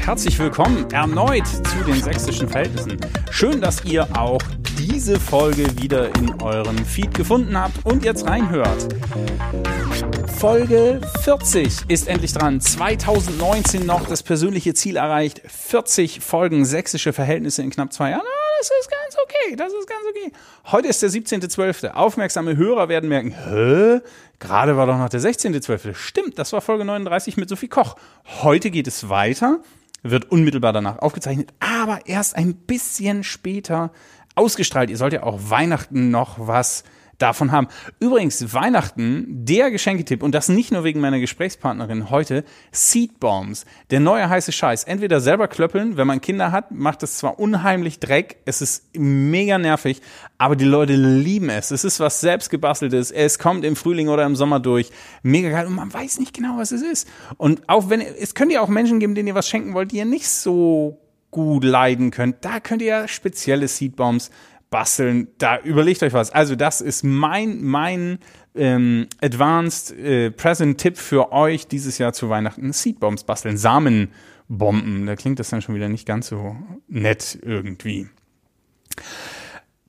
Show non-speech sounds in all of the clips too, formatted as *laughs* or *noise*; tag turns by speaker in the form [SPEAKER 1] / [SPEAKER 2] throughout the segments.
[SPEAKER 1] Herzlich willkommen erneut zu den sächsischen Verhältnissen. Schön, dass ihr auch diese Folge wieder in eurem Feed gefunden habt und jetzt reinhört. Folge 40 ist endlich dran. 2019 noch das persönliche Ziel erreicht. 40 Folgen sächsische Verhältnisse in knapp zwei Jahren. Ah, das ist ganz okay, das ist ganz okay. Heute ist der 17.12. Aufmerksame Hörer werden merken, hä? Gerade war doch noch der 16.12. Stimmt, das war Folge 39 mit Sophie Koch. Heute geht es weiter, wird unmittelbar danach aufgezeichnet, aber erst ein bisschen später ausgestrahlt. Ihr sollt ja auch Weihnachten noch was davon haben. Übrigens, Weihnachten, der Geschenketipp, und das nicht nur wegen meiner Gesprächspartnerin heute, Seed Bombs, der neue heiße Scheiß. Entweder selber klöppeln, wenn man Kinder hat, macht es zwar unheimlich Dreck, es ist mega nervig, aber die Leute lieben es. Es ist was selbstgebasteltes, es kommt im Frühling oder im Sommer durch. Mega geil und man weiß nicht genau, was es ist. Und auch wenn, es könnt ja auch Menschen geben, denen ihr was schenken wollt, die ihr nicht so gut leiden könnt. Da könnt ihr spezielle Seedbombs basteln. Da überlegt euch was. Also das ist mein mein ähm, Advanced äh, Present Tipp für euch dieses Jahr zu Weihnachten. Seedbombs basteln, Samenbomben. Da klingt das dann schon wieder nicht ganz so nett irgendwie.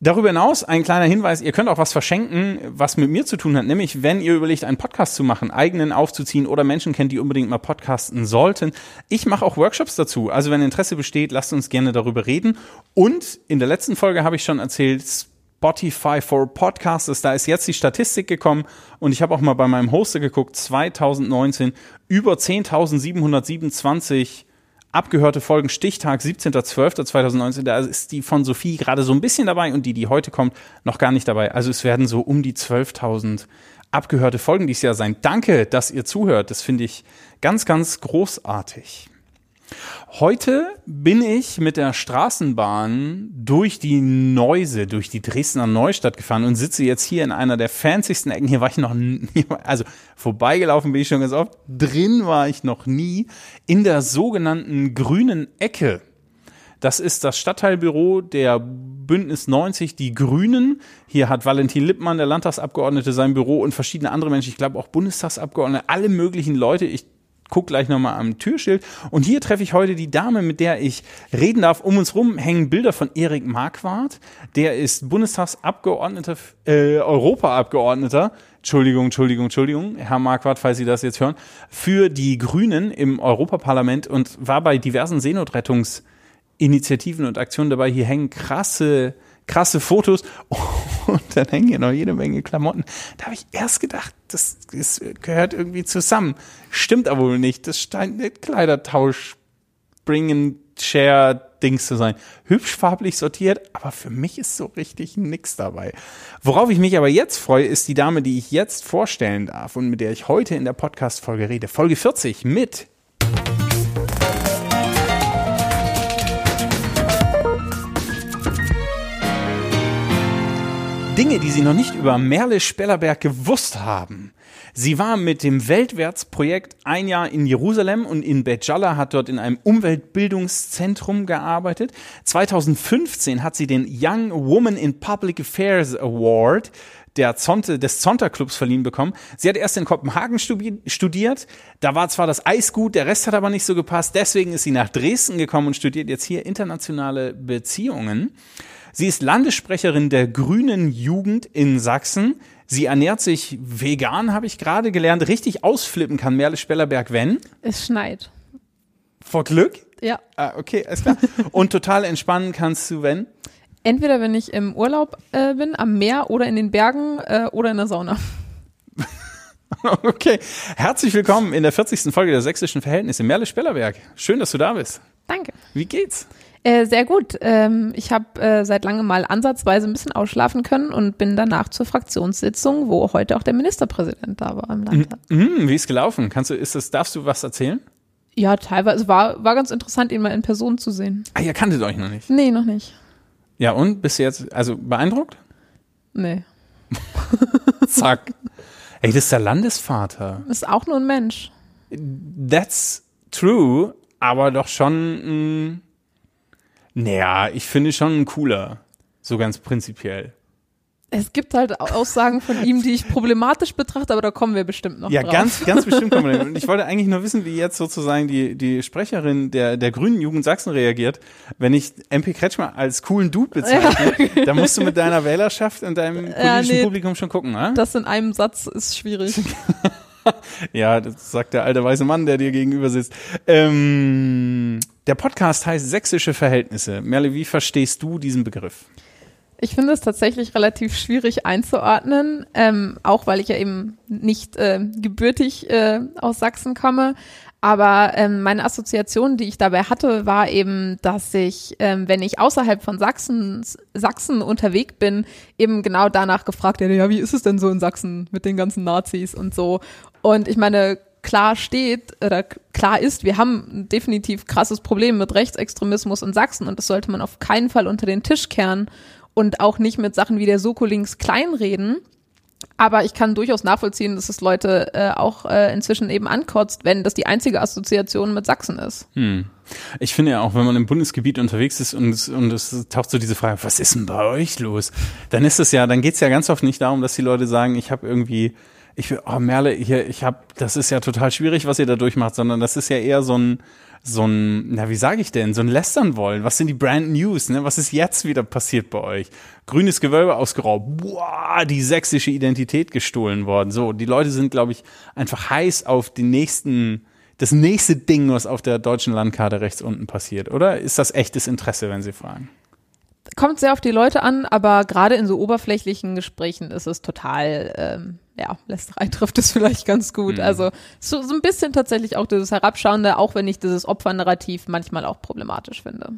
[SPEAKER 1] Darüber hinaus ein kleiner Hinweis, ihr könnt auch was verschenken, was mit mir zu tun hat, nämlich wenn ihr überlegt, einen Podcast zu machen, eigenen aufzuziehen oder Menschen kennt, die unbedingt mal podcasten sollten. Ich mache auch Workshops dazu. Also wenn Interesse besteht, lasst uns gerne darüber reden. Und in der letzten Folge habe ich schon erzählt, Spotify for Podcasters, da ist jetzt die Statistik gekommen und ich habe auch mal bei meinem Hoster geguckt, 2019 über 10.727 abgehörte Folgen Stichtag 17.12.2019, da ist die von Sophie gerade so ein bisschen dabei und die, die heute kommt, noch gar nicht dabei. Also es werden so um die 12.000 abgehörte Folgen dieses Jahr sein. Danke, dass ihr zuhört. Das finde ich ganz, ganz großartig. Heute bin ich mit der Straßenbahn durch die Neuse, durch die Dresdner Neustadt gefahren und sitze jetzt hier in einer der fancysten Ecken. Hier war ich noch nie, also vorbeigelaufen bin ich schon ganz oft, drin war ich noch nie, in der sogenannten grünen Ecke. Das ist das Stadtteilbüro der Bündnis 90, die Grünen. Hier hat Valentin Lippmann, der Landtagsabgeordnete, sein Büro und verschiedene andere Menschen, ich glaube auch Bundestagsabgeordnete, alle möglichen Leute. Ich guck gleich nochmal am Türschild. Und hier treffe ich heute die Dame, mit der ich reden darf. Um uns rum hängen Bilder von Erik Marquardt. Der ist Bundestagsabgeordneter, äh, Europaabgeordneter. Entschuldigung, Entschuldigung, Entschuldigung, Herr Marquardt, falls Sie das jetzt hören, für die Grünen im Europaparlament und war bei diversen Seenotrettungsinitiativen und Aktionen dabei. Hier hängen krasse krasse Fotos *laughs* und dann hängen hier noch jede Menge Klamotten. Da habe ich erst gedacht, das, das gehört irgendwie zusammen. Stimmt aber wohl nicht. Das scheint eine Kleidertausch bringen Share Dings zu sein. Hübsch farblich sortiert, aber für mich ist so richtig nix dabei. Worauf ich mich aber jetzt freue, ist die Dame, die ich jetzt vorstellen darf und mit der ich heute in der Podcast Folge rede. Folge 40 mit Dinge, die Sie noch nicht über Merle Spellerberg gewusst haben. Sie war mit dem Weltwärtsprojekt ein Jahr in Jerusalem und in Bet Jalla hat dort in einem Umweltbildungszentrum gearbeitet. 2015 hat sie den Young Woman in Public Affairs Award der Zonte, des Zonta-Clubs verliehen bekommen. Sie hat erst in Kopenhagen studiert. Da war zwar das Eis gut, der Rest hat aber nicht so gepasst. Deswegen ist sie nach Dresden gekommen und studiert jetzt hier internationale Beziehungen. Sie ist Landessprecherin der Grünen Jugend in Sachsen. Sie ernährt sich vegan, habe ich gerade gelernt. Richtig ausflippen kann Merle Spellerberg, wenn?
[SPEAKER 2] Es schneit.
[SPEAKER 1] Vor Glück?
[SPEAKER 2] Ja.
[SPEAKER 1] Ah, okay, alles klar. Und total entspannen kannst du, wenn?
[SPEAKER 2] Entweder wenn ich im Urlaub äh, bin, am Meer oder in den Bergen äh, oder in der Sauna. *laughs*
[SPEAKER 1] okay. Herzlich willkommen in der 40. Folge der Sächsischen Verhältnisse. Merle Spellerberg. Schön, dass du da bist.
[SPEAKER 2] Danke.
[SPEAKER 1] Wie geht's?
[SPEAKER 2] Äh, sehr gut. Ähm, ich habe äh, seit langem mal ansatzweise ein bisschen ausschlafen können und bin danach zur Fraktionssitzung, wo heute auch der Ministerpräsident da war im Landtag.
[SPEAKER 1] Mhm, wie ist gelaufen? Kannst du, ist das, darfst du was erzählen?
[SPEAKER 2] Ja, teilweise. War, war ganz interessant, ihn mal in Person zu sehen.
[SPEAKER 1] Ah, ihr kanntet euch noch nicht?
[SPEAKER 2] Nee, noch nicht.
[SPEAKER 1] Ja, und? Bist du jetzt, also beeindruckt?
[SPEAKER 2] Nee. *laughs*
[SPEAKER 1] Zack. Ey, das ist der Landesvater.
[SPEAKER 2] Ist auch nur ein Mensch.
[SPEAKER 1] That's true, aber doch schon mh, naja, ich finde schon cooler. So ganz prinzipiell.
[SPEAKER 2] Es gibt halt Aussagen von ihm, die ich problematisch betrachte, aber da kommen wir bestimmt noch
[SPEAKER 1] Ja,
[SPEAKER 2] drauf.
[SPEAKER 1] ganz, ganz bestimmt kommen wir. *laughs* Und ich wollte eigentlich nur wissen, wie jetzt sozusagen die, die Sprecherin der, der Grünen Jugend Sachsen reagiert, wenn ich MP Kretschmer als coolen Dude bezeichne. *laughs* Da musst du mit deiner Wählerschaft und deinem politischen
[SPEAKER 2] Ja, nee.
[SPEAKER 1] Publikum schon gucken, ne?
[SPEAKER 2] Das in einem Satz ist schwierig. *laughs* *laughs*
[SPEAKER 1] Ja, das sagt der alte weiße Mann, der dir gegenüber sitzt. Ähm, der Podcast heißt Sächsische Verhältnisse. Merle, wie verstehst du diesen Begriff?
[SPEAKER 2] Ich finde es tatsächlich relativ schwierig einzuordnen, ähm, auch weil ich ja eben nicht äh, gebürtig äh, aus Sachsen komme. Aber ähm, meine Assoziation, die ich dabei hatte, war eben, dass ich, ähm, wenn ich außerhalb von Sachsen, Sachsen unterwegs bin, eben genau danach gefragt werde, ja, wie ist es denn so in Sachsen mit den ganzen Nazis und so. Und ich meine, klar steht oder klar ist, wir haben ein definitiv krasses Problem mit Rechtsextremismus in Sachsen und das sollte man auf keinen Fall unter den Tisch kehren und auch nicht mit Sachen wie der Soko links kleinreden. Aber ich kann durchaus nachvollziehen, dass es Leute äh, auch äh, inzwischen eben ankotzt, wenn das die einzige Assoziation mit Sachsen ist.
[SPEAKER 1] Hm. Ich finde ja auch, wenn man im Bundesgebiet unterwegs ist und und es taucht so diese Frage, was ist denn bei euch los? Dann ist es ja, dann geht es ja ganz oft nicht darum, dass die Leute sagen, ich habe irgendwie, ich will, oh Merle, hier, ich habe, das ist ja total schwierig, was ihr da durchmacht, sondern das ist ja eher so ein, so ein, na wie sage ich denn, so ein Lästern wollen. Was sind die Brand News? Ne? Was ist jetzt wieder passiert bei euch? Grünes Gewölbe ausgeraubt, boah, die sächsische Identität gestohlen worden. So, die Leute sind, glaube ich, einfach heiß auf den nächsten, das nächste Ding, was auf der deutschen Landkarte rechts unten passiert. Oder ist das echtes Interesse, wenn Sie fragen?
[SPEAKER 2] Kommt sehr auf die Leute an, aber gerade in so oberflächlichen Gesprächen ist es total, ähm, ja, Lästerei *laughs* trifft es vielleicht ganz gut.
[SPEAKER 1] Mhm.
[SPEAKER 2] Also so, so ein bisschen tatsächlich auch dieses Herabschauende, auch wenn ich dieses Opfernarrativ manchmal auch problematisch finde.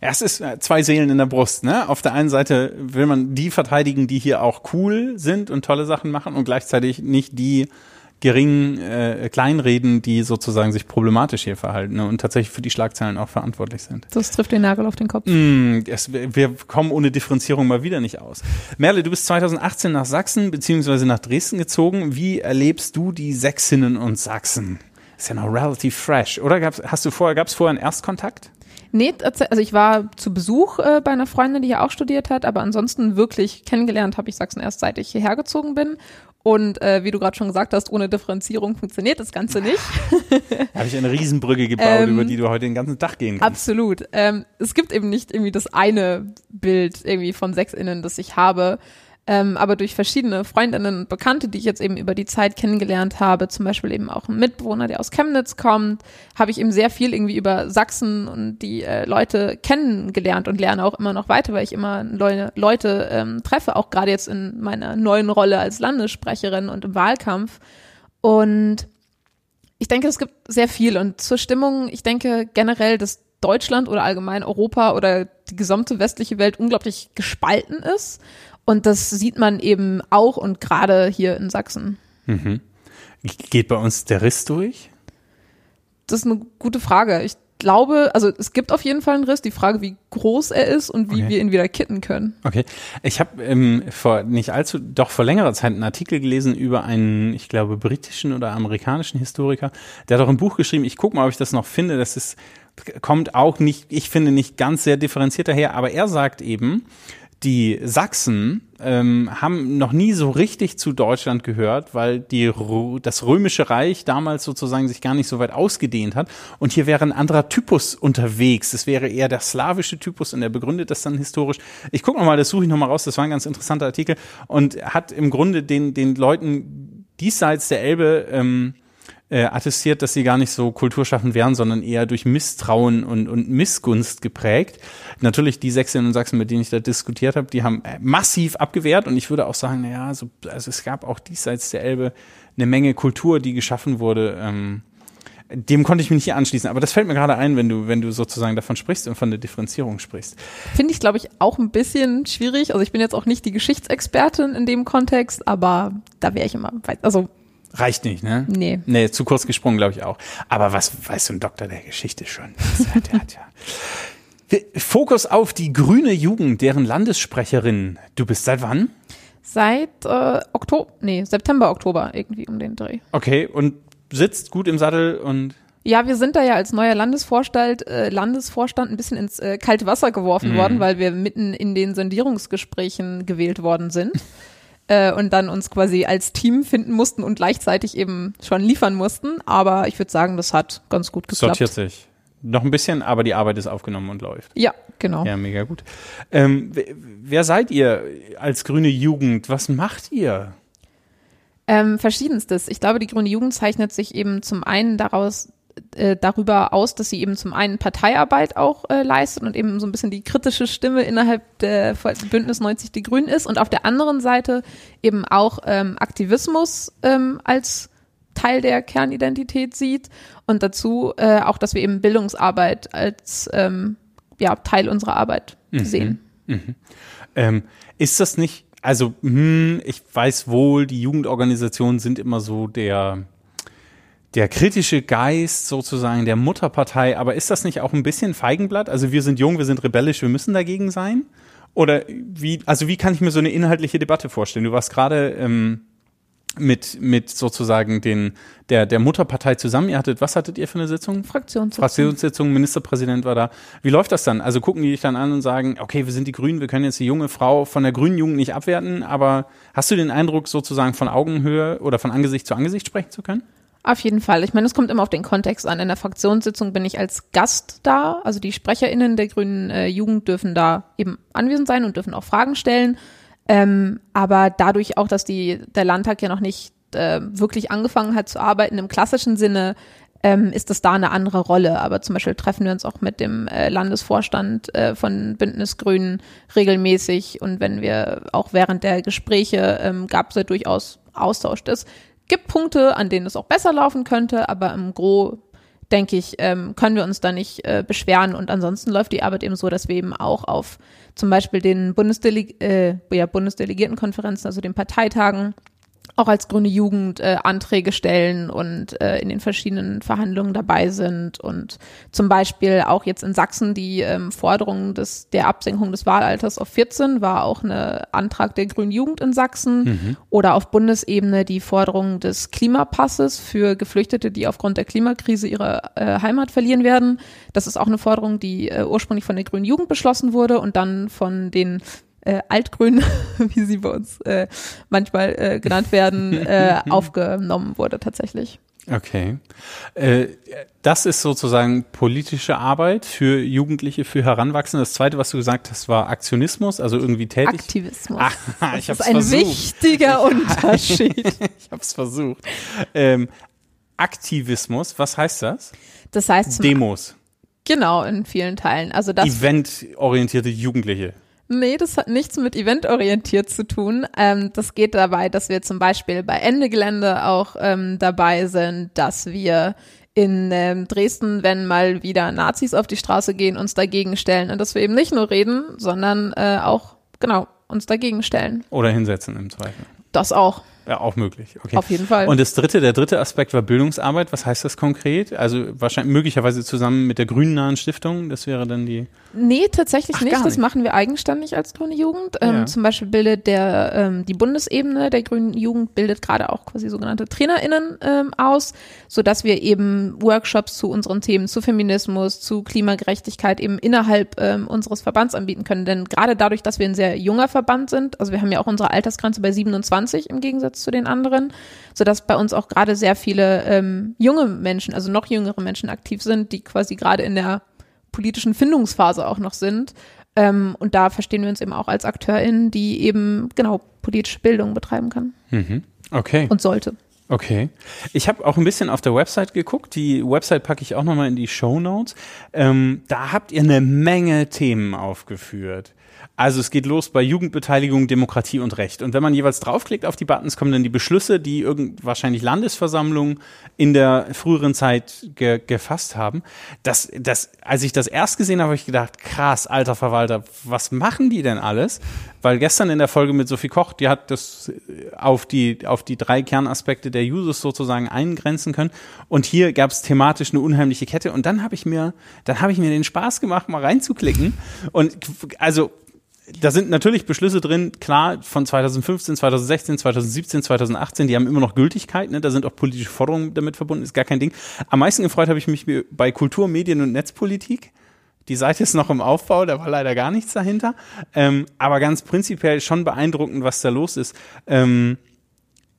[SPEAKER 1] Ja, es ist äh, zwei Seelen in der Brust, ne? Auf der einen Seite will man die verteidigen, die hier auch cool sind und tolle Sachen machen und gleichzeitig nicht die geringen äh, Kleinreden, die sozusagen sich problematisch hier verhalten ne? und tatsächlich für die Schlagzeilen auch verantwortlich sind.
[SPEAKER 2] Das trifft den Nagel auf den Kopf.
[SPEAKER 1] Mm, es, wir kommen ohne Differenzierung mal wieder nicht aus. Merle, du bist 2018 nach Sachsen beziehungsweise nach Dresden gezogen. Wie erlebst du die Sächsinnen und Sachsen? Ist ja noch relativ fresh, oder? Gab's, hast du vorher, gab es vorher einen Erstkontakt?
[SPEAKER 2] Nee, also ich war zu Besuch äh, bei einer Freundin, die hier auch studiert hat, aber ansonsten wirklich kennengelernt habe ich Sachsen erst seit ich hierher gezogen bin. Und äh, wie du gerade schon gesagt hast, ohne Differenzierung funktioniert das Ganze nicht. *laughs*
[SPEAKER 1] Habe ich eine Riesenbrücke gebaut,
[SPEAKER 2] Ähm,
[SPEAKER 1] über die du heute den ganzen Tag gehen kannst.
[SPEAKER 2] Absolut. Ähm, es gibt eben nicht irgendwie das eine Bild irgendwie von SechsInnen, das ich habe. Ähm, aber durch verschiedene Freundinnen und Bekannte, die ich jetzt eben über die Zeit kennengelernt habe, zum Beispiel eben auch ein Mitbewohner, der aus Chemnitz kommt, habe ich eben sehr viel irgendwie über Sachsen und die äh, Leute kennengelernt und lerne auch immer noch weiter, weil ich immer Leu Leute ähm, treffe, auch gerade jetzt in meiner neuen Rolle als Landessprecherin und im Wahlkampf. Und ich denke, es gibt sehr viel. Und zur Stimmung, ich denke generell, dass Deutschland oder allgemein Europa oder die gesamte westliche Welt unglaublich gespalten ist. Und das sieht man eben auch und gerade hier in Sachsen.
[SPEAKER 1] Geht bei uns der Riss durch?
[SPEAKER 2] Das ist eine gute Frage. Ich glaube, also es gibt auf jeden Fall einen Riss. Die Frage, wie groß er ist und wie
[SPEAKER 1] Okay.
[SPEAKER 2] wir ihn wieder kitten können.
[SPEAKER 1] Okay. Ich habe ähm, vor nicht allzu, doch vor längerer Zeit einen Artikel gelesen über einen, ich glaube, britischen oder amerikanischen Historiker. Der hat auch ein Buch geschrieben. Ich gucke mal, ob ich das noch finde. Das ist, kommt auch nicht, ich finde, nicht ganz sehr differenziert daher. Aber er sagt eben, die Sachsen ähm, haben noch nie so richtig zu Deutschland gehört, weil die, das römische Reich damals sozusagen sich gar nicht so weit ausgedehnt hat. Und hier wäre ein anderer Typus unterwegs. Es wäre eher der slawische Typus und er begründet das dann historisch. Ich gucke nochmal, das suche ich nochmal raus. Das war ein ganz interessanter Artikel und hat im Grunde den, den Leuten diesseits der Elbe ähm, äh, attestiert, dass sie gar nicht so kulturschaffend wären, sondern eher durch Misstrauen und, und Missgunst geprägt. Natürlich die Sächsinnen und Sachsen, mit denen ich da diskutiert habe, die haben äh, massiv abgewehrt und ich würde auch sagen, naja, so, also es gab auch diesseits der Elbe eine Menge Kultur, die geschaffen wurde. Ähm, dem konnte ich mich nicht anschließen, aber das fällt mir gerade ein, wenn du, wenn du sozusagen davon sprichst und von der Differenzierung sprichst.
[SPEAKER 2] Finde ich, glaube ich, auch ein bisschen schwierig. Also ich bin jetzt auch nicht die Geschichtsexpertin in dem Kontext, aber da wäre ich immer weit, also
[SPEAKER 1] Reicht nicht, ne?
[SPEAKER 2] nee.
[SPEAKER 1] Nee, zu kurz gesprungen, glaube ich auch. Aber was weiß so ein Doktor der Geschichte schon? Der hat ja. Fokus auf die grüne Jugend, deren Landessprecherin. Du bist seit wann?
[SPEAKER 2] Seit äh, Oktober, nee, September, Oktober irgendwie um den Dreh.
[SPEAKER 1] Okay, und sitzt gut im Sattel und
[SPEAKER 2] Ja, wir sind da ja als neuer Landesvorstand, äh, Landesvorstand ein bisschen ins äh, kalte Wasser geworfen
[SPEAKER 1] Mhm.
[SPEAKER 2] worden, weil wir mitten in den Sondierungsgesprächen gewählt worden sind. Äh, und dann uns quasi als Team finden mussten und gleichzeitig eben schon liefern mussten. Aber ich würde sagen, das hat ganz gut geklappt.
[SPEAKER 1] Sortiert sich. Noch ein bisschen, aber die Arbeit ist aufgenommen und läuft.
[SPEAKER 2] Ja, genau.
[SPEAKER 1] Ja, mega gut. Ähm, wer, wer seid ihr als grüne Jugend? Was macht ihr?
[SPEAKER 2] Ähm, verschiedenstes. Ich glaube, die Grüne Jugend zeichnet sich eben zum einen daraus äh, darüber aus, dass sie eben zum einen Parteiarbeit auch äh, leistet und eben so ein bisschen die kritische Stimme innerhalb der Bündnis 90 Die Grünen ist und auf der anderen Seite eben auch ähm, Aktivismus ähm, als Teil der Kernidentität sieht und dazu äh, auch, dass wir eben Bildungsarbeit als ähm, ja, Teil unserer Arbeit sehen.
[SPEAKER 1] Ähm, ist das nicht, also hm, ich weiß wohl, die Jugendorganisationen sind immer so der, der kritische Geist sozusagen der Mutterpartei, aber ist das nicht auch ein bisschen Feigenblatt? Also wir sind jung, wir sind rebellisch, wir müssen dagegen sein? Oder wie, also wie kann ich mir so eine inhaltliche Debatte vorstellen? Du warst gerade ähm, mit, mit sozusagen den, der, der Mutterpartei zusammen. Ihr hattet, was hattet ihr für eine Sitzung?
[SPEAKER 2] Fraktionssitzung.
[SPEAKER 1] Fraktionssitzung, Ministerpräsident war da. Wie läuft das dann? Also gucken die dich dann an und sagen, okay, wir sind die Grünen, wir können jetzt die junge Frau von der grünen Jugend nicht abwerten, aber hast du den Eindruck, sozusagen von Augenhöhe oder von Angesicht zu Angesicht sprechen zu können?
[SPEAKER 2] Auf jeden Fall. Ich meine, es kommt immer auf den Kontext an. In der Fraktionssitzung bin ich als Gast da. Also die SprecherInnen der Grünen äh, Jugend dürfen da eben anwesend sein und dürfen auch Fragen stellen. Ähm, aber dadurch auch, dass die, der Landtag ja noch nicht äh, wirklich angefangen hat zu arbeiten im klassischen Sinne, ähm, ist das da eine andere Rolle. Aber zum Beispiel treffen wir uns auch mit dem äh, Landesvorstand äh, von Bündnis Grünen regelmäßig. Und wenn wir auch während der Gespräche ähm, gab es ja durchaus Austausch. Es gibt Punkte, an denen es auch besser laufen könnte, aber im Gro denke ich, ähm, können wir uns da nicht äh, beschweren. Und ansonsten läuft die Arbeit eben so, dass wir eben auch auf zum Beispiel den Bundesdele äh, ja, Bundesdelegiertenkonferenzen, also den Parteitagen, auch als grüne Jugend äh, Anträge stellen und äh, in den verschiedenen Verhandlungen dabei sind und zum Beispiel auch jetzt in Sachsen die ähm, Forderung des, der Absenkung des Wahlalters auf 14 war auch ein Antrag der grünen Jugend in Sachsen oder auf Bundesebene die Forderung des Klimapasses für Geflüchtete, die aufgrund der Klimakrise ihre äh, Heimat verlieren werden. Das ist auch eine Forderung, die äh, ursprünglich von der grünen Jugend beschlossen wurde und dann von den äh, Altgrünen, *laughs* wie sie bei uns äh, manchmal äh, genannt werden, *laughs* äh, aufgenommen wurde tatsächlich.
[SPEAKER 1] Okay. Äh, das ist sozusagen politische Arbeit für Jugendliche, für Heranwachsende. Das zweite, was du gesagt hast, war Aktionismus, also irgendwie tätig.
[SPEAKER 2] Aktivismus.
[SPEAKER 1] Ah, *laughs*
[SPEAKER 2] das
[SPEAKER 1] ich hab's
[SPEAKER 2] ist ein
[SPEAKER 1] versucht.
[SPEAKER 2] wichtiger Unterschied.
[SPEAKER 1] Ich habe es versucht. Ähm, Aktivismus, was heißt das?
[SPEAKER 2] Das heißt
[SPEAKER 1] Demos,
[SPEAKER 2] genau in vielen Teilen. Also das
[SPEAKER 1] eventorientierte Jugendliche.
[SPEAKER 2] Nee, das hat nichts mit eventorientiert zu tun. Ähm, das geht dabei, dass wir zum Beispiel bei Ende Gelände auch ähm, dabei sind, dass wir in ähm, Dresden, wenn mal wieder Nazis auf die Straße gehen, uns dagegen stellen und dass wir eben nicht nur reden, sondern äh, auch genau uns dagegen stellen.
[SPEAKER 1] Oder hinsetzen im Zweifel.
[SPEAKER 2] Das auch.
[SPEAKER 1] Ja, auch möglich. Okay.
[SPEAKER 2] Auf jeden Fall.
[SPEAKER 1] Und das dritte, der dritte Aspekt war Bildungsarbeit. Was heißt das konkret? Also wahrscheinlich möglicherweise zusammen mit der grünen nahen Stiftung. Das wäre dann die.
[SPEAKER 2] Nee, tatsächlich
[SPEAKER 1] Ach,
[SPEAKER 2] nicht.
[SPEAKER 1] gar
[SPEAKER 2] Das
[SPEAKER 1] nicht.
[SPEAKER 2] machen wir eigenständig als Grüne Jugend. Ähm,
[SPEAKER 1] Ja.
[SPEAKER 2] Zum Beispiel bildet der ähm, die Bundesebene der Grünen Jugend bildet gerade auch quasi sogenannte TrainerInnen ähm, aus, sodass wir eben Workshops zu unseren Themen, zu Feminismus, zu Klimagerechtigkeit eben innerhalb ähm, unseres Verbands anbieten können. Denn gerade dadurch, dass wir ein sehr junger Verband sind, also wir haben ja auch unsere Altersgrenze bei 27 im Gegensatz zu den anderen, sodass bei uns auch gerade sehr viele ähm, junge Menschen, also noch jüngere Menschen aktiv sind, die quasi gerade in der politischen Findungsphase auch noch sind. Ähm, und da verstehen wir uns eben auch als AkteurInnen, die eben genau politische Bildung betreiben kann
[SPEAKER 1] Okay.
[SPEAKER 2] und sollte.
[SPEAKER 1] Okay. Ich habe auch ein bisschen auf der Website geguckt. Die Website packe ich auch nochmal in die Show Notes. Ähm, da habt ihr eine Menge Themen aufgeführt. Also es geht los bei Jugendbeteiligung, Demokratie und Recht. Und wenn man jeweils draufklickt auf die Buttons, kommen dann die Beschlüsse, die irgend wahrscheinlich Landesversammlungen in der früheren Zeit ge gefasst haben. Das, das, als ich das erst gesehen habe, habe ich gedacht, krass, alter Verwalter, was machen die denn alles? Weil gestern in der Folge mit Sophie Koch, die hat das auf die, auf die drei Kernaspekte der Users sozusagen eingrenzen können. Und hier gab es thematisch eine unheimliche Kette. Und dann habe ich mir, dann habe ich mir den Spaß gemacht, mal reinzuklicken. Und also da sind natürlich Beschlüsse drin, klar, von 2015, 2016, 2017, 2018, die haben immer noch Gültigkeit, ne? da sind auch politische Forderungen damit verbunden, ist gar kein Ding. Am meisten gefreut habe ich mich bei Kultur, Medien und Netzpolitik. Die Seite ist noch im Aufbau, da war leider gar nichts dahinter. Ähm, aber ganz prinzipiell schon beeindruckend, was da los ist. Ähm,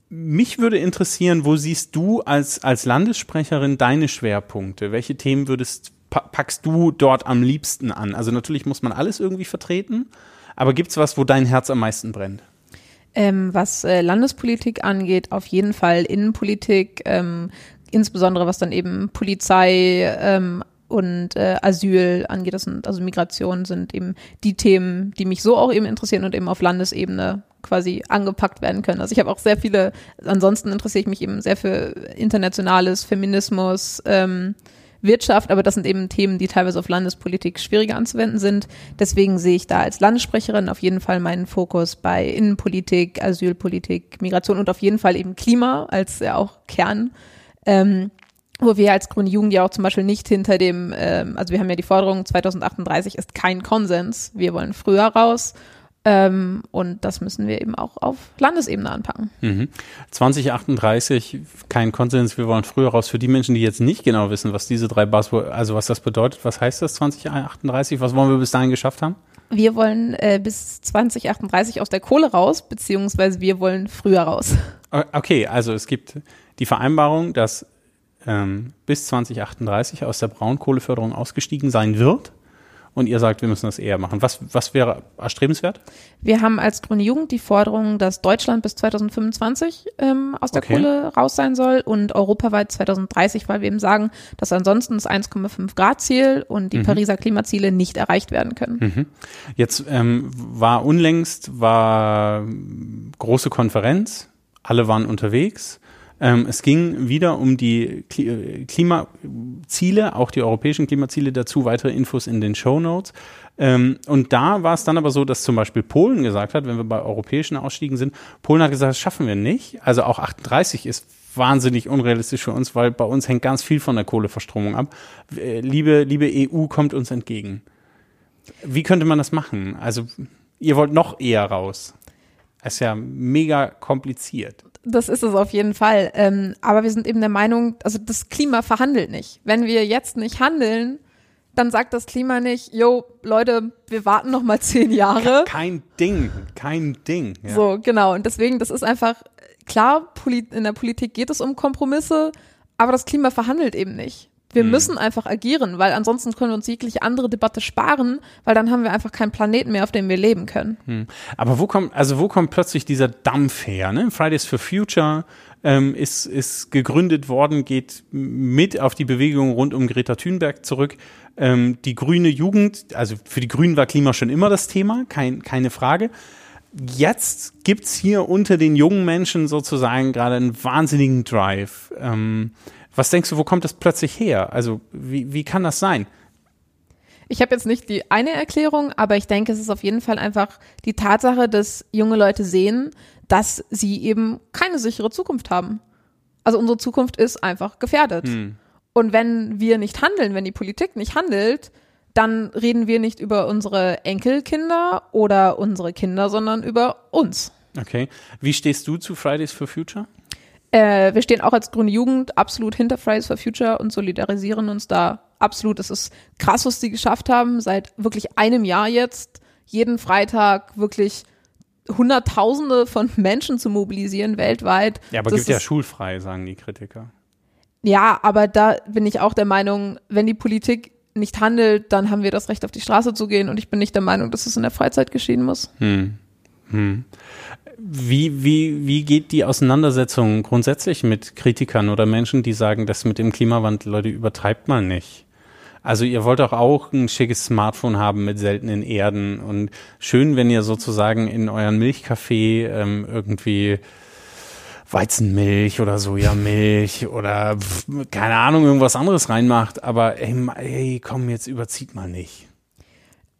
[SPEAKER 1] mich würde interessieren, wo siehst du als, als Landessprecherin deine Schwerpunkte? Welche Themen würdest, packst du dort am liebsten an? Also natürlich muss man alles irgendwie vertreten, aber gibt es was, wo dein Herz am meisten brennt?
[SPEAKER 2] Ähm, was äh, Landespolitik angeht, auf jeden Fall Innenpolitik, ähm, insbesondere was dann eben Polizei ähm, und äh, Asyl angeht, das sind, also Migration sind eben die Themen, die mich so auch eben interessieren und eben auf Landesebene quasi angepackt werden können. Also ich habe auch sehr viele, ansonsten interessiere ich mich eben sehr für internationales Feminismus, ähm, Wirtschaft, aber das sind eben Themen, die teilweise auf Landespolitik schwieriger anzuwenden sind. Deswegen sehe ich da als Landessprecherin auf jeden Fall meinen Fokus bei Innenpolitik, Asylpolitik, Migration und auf jeden Fall eben Klima als ja auch Kern. Ähm, wo wir als Grüne Jugend ja auch zum Beispiel nicht hinter dem, ähm, also wir haben ja die Forderung, 2038 ist kein Konsens, wir wollen früher raus ähm, und das müssen wir eben auch auf Landesebene anpacken.
[SPEAKER 1] Mhm. 2038, kein Konsens, wir wollen früher raus. Für die Menschen, die jetzt nicht genau wissen, was diese drei Buzzwords, also was das bedeutet, was heißt das 2038? Was wollen wir bis dahin geschafft haben?
[SPEAKER 2] Wir wollen äh, bis 2038 aus der Kohle raus, beziehungsweise wir wollen früher raus.
[SPEAKER 1] Okay, also es gibt die Vereinbarung, dass ähm, bis 2038 aus der Braunkohleförderung ausgestiegen sein wird und ihr sagt, wir müssen das eher machen. Was, was wäre erstrebenswert?
[SPEAKER 2] Wir haben als Grüne Jugend die Forderung, dass Deutschland bis 2025 ähm, aus der okay. Kohle raus sein soll und europaweit 2030, weil wir eben sagen, dass ansonsten das 1,5 Grad Ziel und die mhm. Pariser Klimaziele nicht erreicht werden können. Mhm.
[SPEAKER 1] Jetzt ähm, war unlängst war große Konferenz, alle waren unterwegs. Ähm, es ging wieder um die Klimaziele, auch die europäischen Klimaziele dazu, weitere Infos in den Show Notes. Ähm, und da war es dann aber so, dass zum Beispiel Polen gesagt hat, wenn wir bei europäischen Ausstiegen sind, Polen hat gesagt, das schaffen wir nicht. Also auch 38 ist wahnsinnig unrealistisch für uns, weil bei uns hängt ganz viel von der Kohleverstromung ab. Äh, liebe, liebe EU, kommt uns entgegen. Wie könnte man das machen? Also, ihr wollt noch eher raus. Ist ja mega kompliziert
[SPEAKER 2] das ist es auf jeden Fall. Ähm, aber wir sind eben der Meinung, also das Klima verhandelt nicht. Wenn wir jetzt nicht handeln, dann sagt das Klima nicht, yo, Leute, wir warten noch mal *laughs* zehn Jahre.
[SPEAKER 1] Kein Ding, kein Ding.
[SPEAKER 2] Ja. So, genau. Und deswegen, das ist einfach, klar, in der Politik geht es um Kompromisse, aber das Klima verhandelt eben nicht. Wir mhm. müssen einfach agieren, weil ansonsten können wir uns jegliche andere Debatte sparen, weil dann haben wir einfach keinen Planeten mehr, auf dem wir leben können. Mhm.
[SPEAKER 1] Aber wo kommt, also wo kommt plötzlich dieser Dampf her? Ne? Fridays for Future ähm, ist, ist gegründet worden, geht mit auf die Bewegung rund um Greta Thunberg zurück. Ähm, die grüne Jugend, also für die Grünen war Klima schon immer das Thema, kein, keine Frage jetzt gibt's hier unter den jungen Menschen sozusagen gerade einen wahnsinnigen Drive. Ähm, was denkst du, wo kommt das plötzlich her? Also wie, wie kann das sein?
[SPEAKER 2] Ich habe jetzt nicht die eine Erklärung, aber ich denke, es ist auf jeden Fall einfach die Tatsache, dass junge Leute sehen, dass sie eben keine sichere Zukunft haben. Also unsere Zukunft ist einfach gefährdet. Hm. Und wenn wir nicht handeln, wenn die Politik nicht handelt, dann reden wir nicht über unsere Enkelkinder oder unsere Kinder, sondern über uns.
[SPEAKER 1] Okay. Wie stehst du zu Fridays for Future?
[SPEAKER 2] Äh, wir stehen auch als Grüne Jugend absolut hinter Fridays for Future und solidarisieren uns da absolut. Es ist krass, was die geschafft haben, seit wirklich einem Jahr jetzt, jeden Freitag wirklich Hunderttausende von *laughs* Menschen zu mobilisieren weltweit.
[SPEAKER 1] Ja, aber das gibt ja schulfrei, sagen die Kritiker.
[SPEAKER 2] Ja, aber da bin ich auch der Meinung, wenn die Politik nicht handelt, dann haben wir das Recht, auf die Straße zu gehen. Und ich bin nicht der Meinung, dass es in der Freizeit geschehen muss. Hm.
[SPEAKER 1] Hm. Wie, wie, wie geht die Auseinandersetzung grundsätzlich mit Kritikern oder Menschen, die sagen, das mit dem Klimawandel, Leute, übertreibt mal nicht? Also ihr wollt doch auch ein schickes Smartphone haben mit seltenen Erden und schön, wenn ihr sozusagen in euren Milchkaffee ähm, irgendwie Weizenmilch oder Sojamilch *laughs* oder pf, keine Ahnung, irgendwas anderes reinmacht, aber ey, ey komm, jetzt überzieht mal nicht.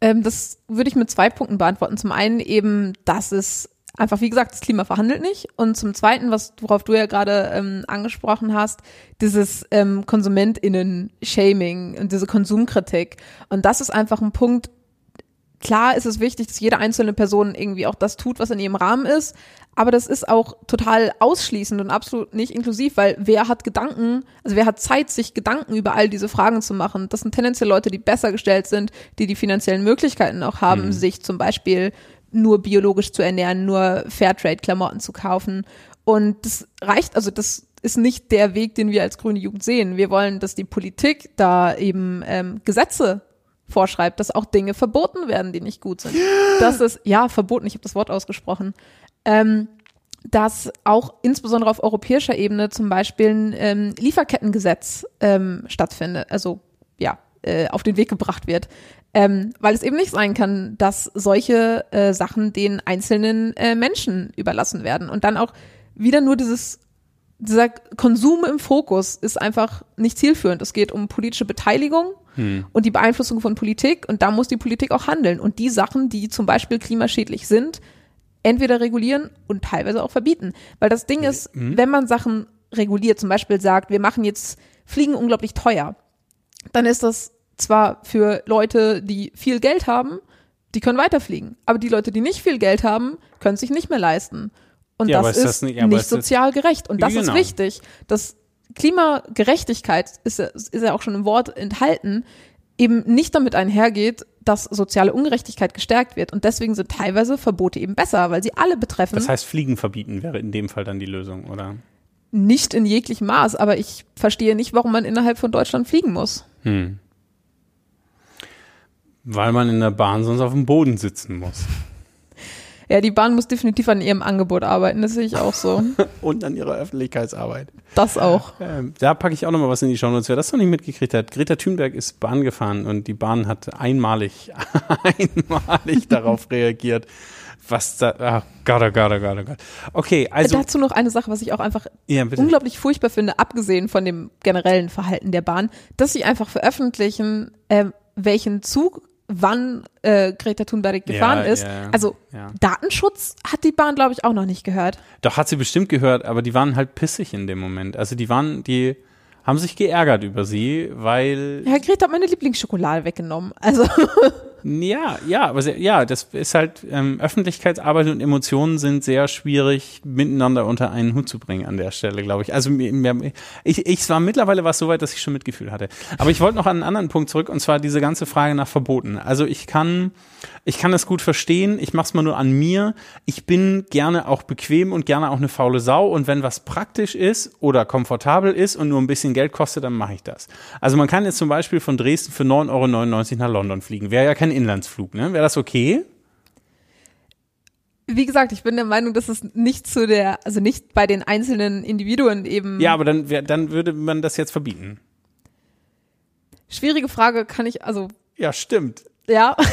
[SPEAKER 2] Ähm, das würde ich mit zwei Punkten beantworten. Zum einen eben, dass es einfach, wie gesagt, das Klima verhandelt nicht. Und zum Zweiten, was worauf du ja gerade ähm, angesprochen hast, dieses ähm, KonsumentInnen-Shaming und diese Konsumkritik. Und das ist einfach ein Punkt, klar ist es wichtig, dass jede einzelne Person irgendwie auch das tut, was in ihrem Rahmen ist, aber das ist auch total ausschließend und absolut nicht inklusiv, weil wer hat Gedanken, also wer hat Zeit, sich Gedanken über all diese Fragen zu machen? Das sind tendenziell Leute, die besser gestellt sind, die die finanziellen Möglichkeiten auch haben,
[SPEAKER 1] Mhm.
[SPEAKER 2] sich zum Beispiel nur biologisch zu ernähren, nur Fairtrade-Klamotten zu kaufen. Und das reicht, also das ist nicht der Weg, den wir als grüne Jugend sehen. Wir wollen, dass die Politik da eben ähm, Gesetze vorschreibt, dass auch Dinge verboten werden, die nicht gut sind. Das ist, ja, verboten, ich habe das Wort ausgesprochen. Ähm, dass auch insbesondere auf europäischer Ebene zum Beispiel ein ähm, Lieferkettengesetz ähm, stattfindet, also ja, äh, auf den Weg gebracht wird. Ähm, weil es eben nicht sein kann, dass solche äh, Sachen den einzelnen äh, Menschen überlassen werden. Und dann auch wieder nur dieses, dieser Konsum im Fokus ist einfach nicht zielführend. Es geht um politische Beteiligung und die Beeinflussung von Politik und da muss die Politik auch handeln. Und die Sachen, die zum Beispiel klimaschädlich sind, entweder regulieren und teilweise auch verbieten. Weil das Ding ist, wenn man Sachen reguliert, zum Beispiel sagt, wir machen jetzt Fliegen unglaublich teuer, dann ist das zwar für Leute, die viel Geld haben, die können weiterfliegen. Aber die Leute, die nicht viel Geld haben, können sich nicht mehr leisten. Und
[SPEAKER 1] Ja,
[SPEAKER 2] das
[SPEAKER 1] ist
[SPEAKER 2] ist,
[SPEAKER 1] das nicht-
[SPEAKER 2] nicht
[SPEAKER 1] ist
[SPEAKER 2] sozial gerecht. Und das
[SPEAKER 1] Genau.
[SPEAKER 2] ist wichtig. Das Klimagerechtigkeit ist, ja- ist ja auch schon im Wort enthalten, eben nicht damit einhergeht, dass soziale Ungerechtigkeit gestärkt wird. Und deswegen sind teilweise Verbote eben besser, weil sie alle betreffen.
[SPEAKER 1] Das heißt, Fliegen verbieten wäre in dem Fall dann die Lösung, oder?
[SPEAKER 2] nicht in jeglichem Maß, aber ich verstehe nicht, warum man innerhalb von Deutschland fliegen muss.
[SPEAKER 1] Hm. Weil man in der Bahn sonst auf dem Boden sitzen muss.
[SPEAKER 2] Ja, die Bahn muss definitiv an ihrem Angebot arbeiten, das sehe ich auch so. *laughs*
[SPEAKER 1] Und an ihrer Öffentlichkeitsarbeit.
[SPEAKER 2] Das auch.
[SPEAKER 1] Ähm, da packe ich auch nochmal was in die Shownotes. Wer das noch nicht mitgekriegt hat, Greta Thunberg ist Bahn gefahren und die Bahn hat einmalig, *laughs* einmalig *laughs* darauf reagiert, was da, ah, Gott, oh Gott, oh Gott, oh Gott. Okay, also,
[SPEAKER 2] Dazu noch eine Sache, was ich auch einfach
[SPEAKER 1] ja,
[SPEAKER 2] unglaublich furchtbar finde, abgesehen von dem generellen Verhalten der Bahn, dass sie einfach veröffentlichen, äh, welchen Zug wann äh, Greta Thunberg gefahren
[SPEAKER 1] Ja,
[SPEAKER 2] ist.
[SPEAKER 1] ja,
[SPEAKER 2] also
[SPEAKER 1] ja.
[SPEAKER 2] Datenschutz hat die Bahn, glaube ich, auch noch nicht gehört.
[SPEAKER 1] Doch, hat sie bestimmt gehört, aber die waren halt pissig in dem Moment. Also die waren, die haben sich geärgert über sie, weil
[SPEAKER 2] Ja, Greta hat meine Lieblingsschokolade weggenommen. Also *laughs*
[SPEAKER 1] Ja, ja, aber sehr, ja, das ist halt, ähm, Öffentlichkeitsarbeit und Emotionen sind sehr schwierig miteinander unter einen Hut zu bringen an der Stelle, glaube ich. Also ich, ich war mittlerweile war es so weit, dass ich schon Mitgefühl hatte. Aber ich wollte noch an einen anderen Punkt zurück und zwar diese ganze Frage nach Verboten. Also ich kann, ich kann das gut verstehen. Ich mache es mal nur an mir. Ich bin gerne auch bequem und gerne auch eine faule Sau. Und wenn was praktisch ist oder komfortabel ist und nur ein bisschen Geld kostet, dann mache ich das. Also man kann jetzt zum Beispiel von Dresden für 9,99 Euro nach London fliegen. Wäre ja kein Inlandsflug, ne? Wäre das okay?
[SPEAKER 2] wie gesagt, ich bin der Meinung, dass es nicht zu der, also nicht bei den einzelnen Individuen eben.
[SPEAKER 1] Ja, aber dann, dann würde man das jetzt verbieten.
[SPEAKER 2] Schwierige Frage, kann ich, also
[SPEAKER 1] Ja, stimmt.
[SPEAKER 2] Ja. *laughs*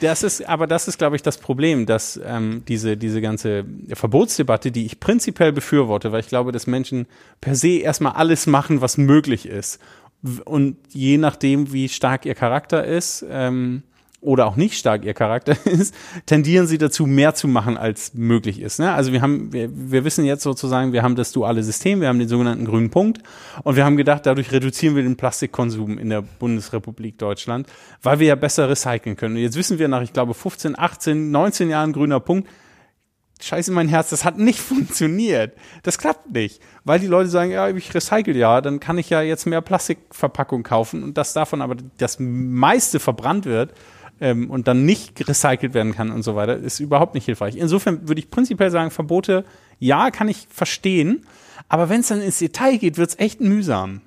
[SPEAKER 1] Das ist, aber das ist, glaube ich, das Problem, dass ähm, diese, diese ganze Verbotsdebatte, die ich prinzipiell befürworte, weil ich glaube, dass Menschen per se erstmal alles machen, was möglich ist. Und je nachdem, wie stark ihr Charakter ist, ähm, oder auch nicht stark ihr Charakter *laughs* ist, tendieren sie dazu, mehr zu machen, als möglich ist. Ne? Also wir haben, wir, wir wissen jetzt sozusagen, wir haben das duale System, wir haben den sogenannten grünen Punkt und wir haben gedacht, dadurch reduzieren wir den Plastikkonsum in der Bundesrepublik Deutschland, weil wir ja besser recyceln können. Und jetzt wissen wir nach, ich glaube, 15, 18, 19 Jahren grüner Punkt, Scheiße mein Herz, das hat nicht *laughs* funktioniert. Das klappt nicht. Weil die Leute sagen, ja, ich recycle ja, dann kann ich ja jetzt mehr Plastikverpackung kaufen und dass davon aber das meiste verbrannt wird ähm, und dann nicht recycelt werden kann und so weiter, ist überhaupt nicht hilfreich. Insofern würde ich prinzipiell sagen, Verbote, ja, kann ich verstehen, aber wenn es dann ins Detail geht, wird es echt mühsam.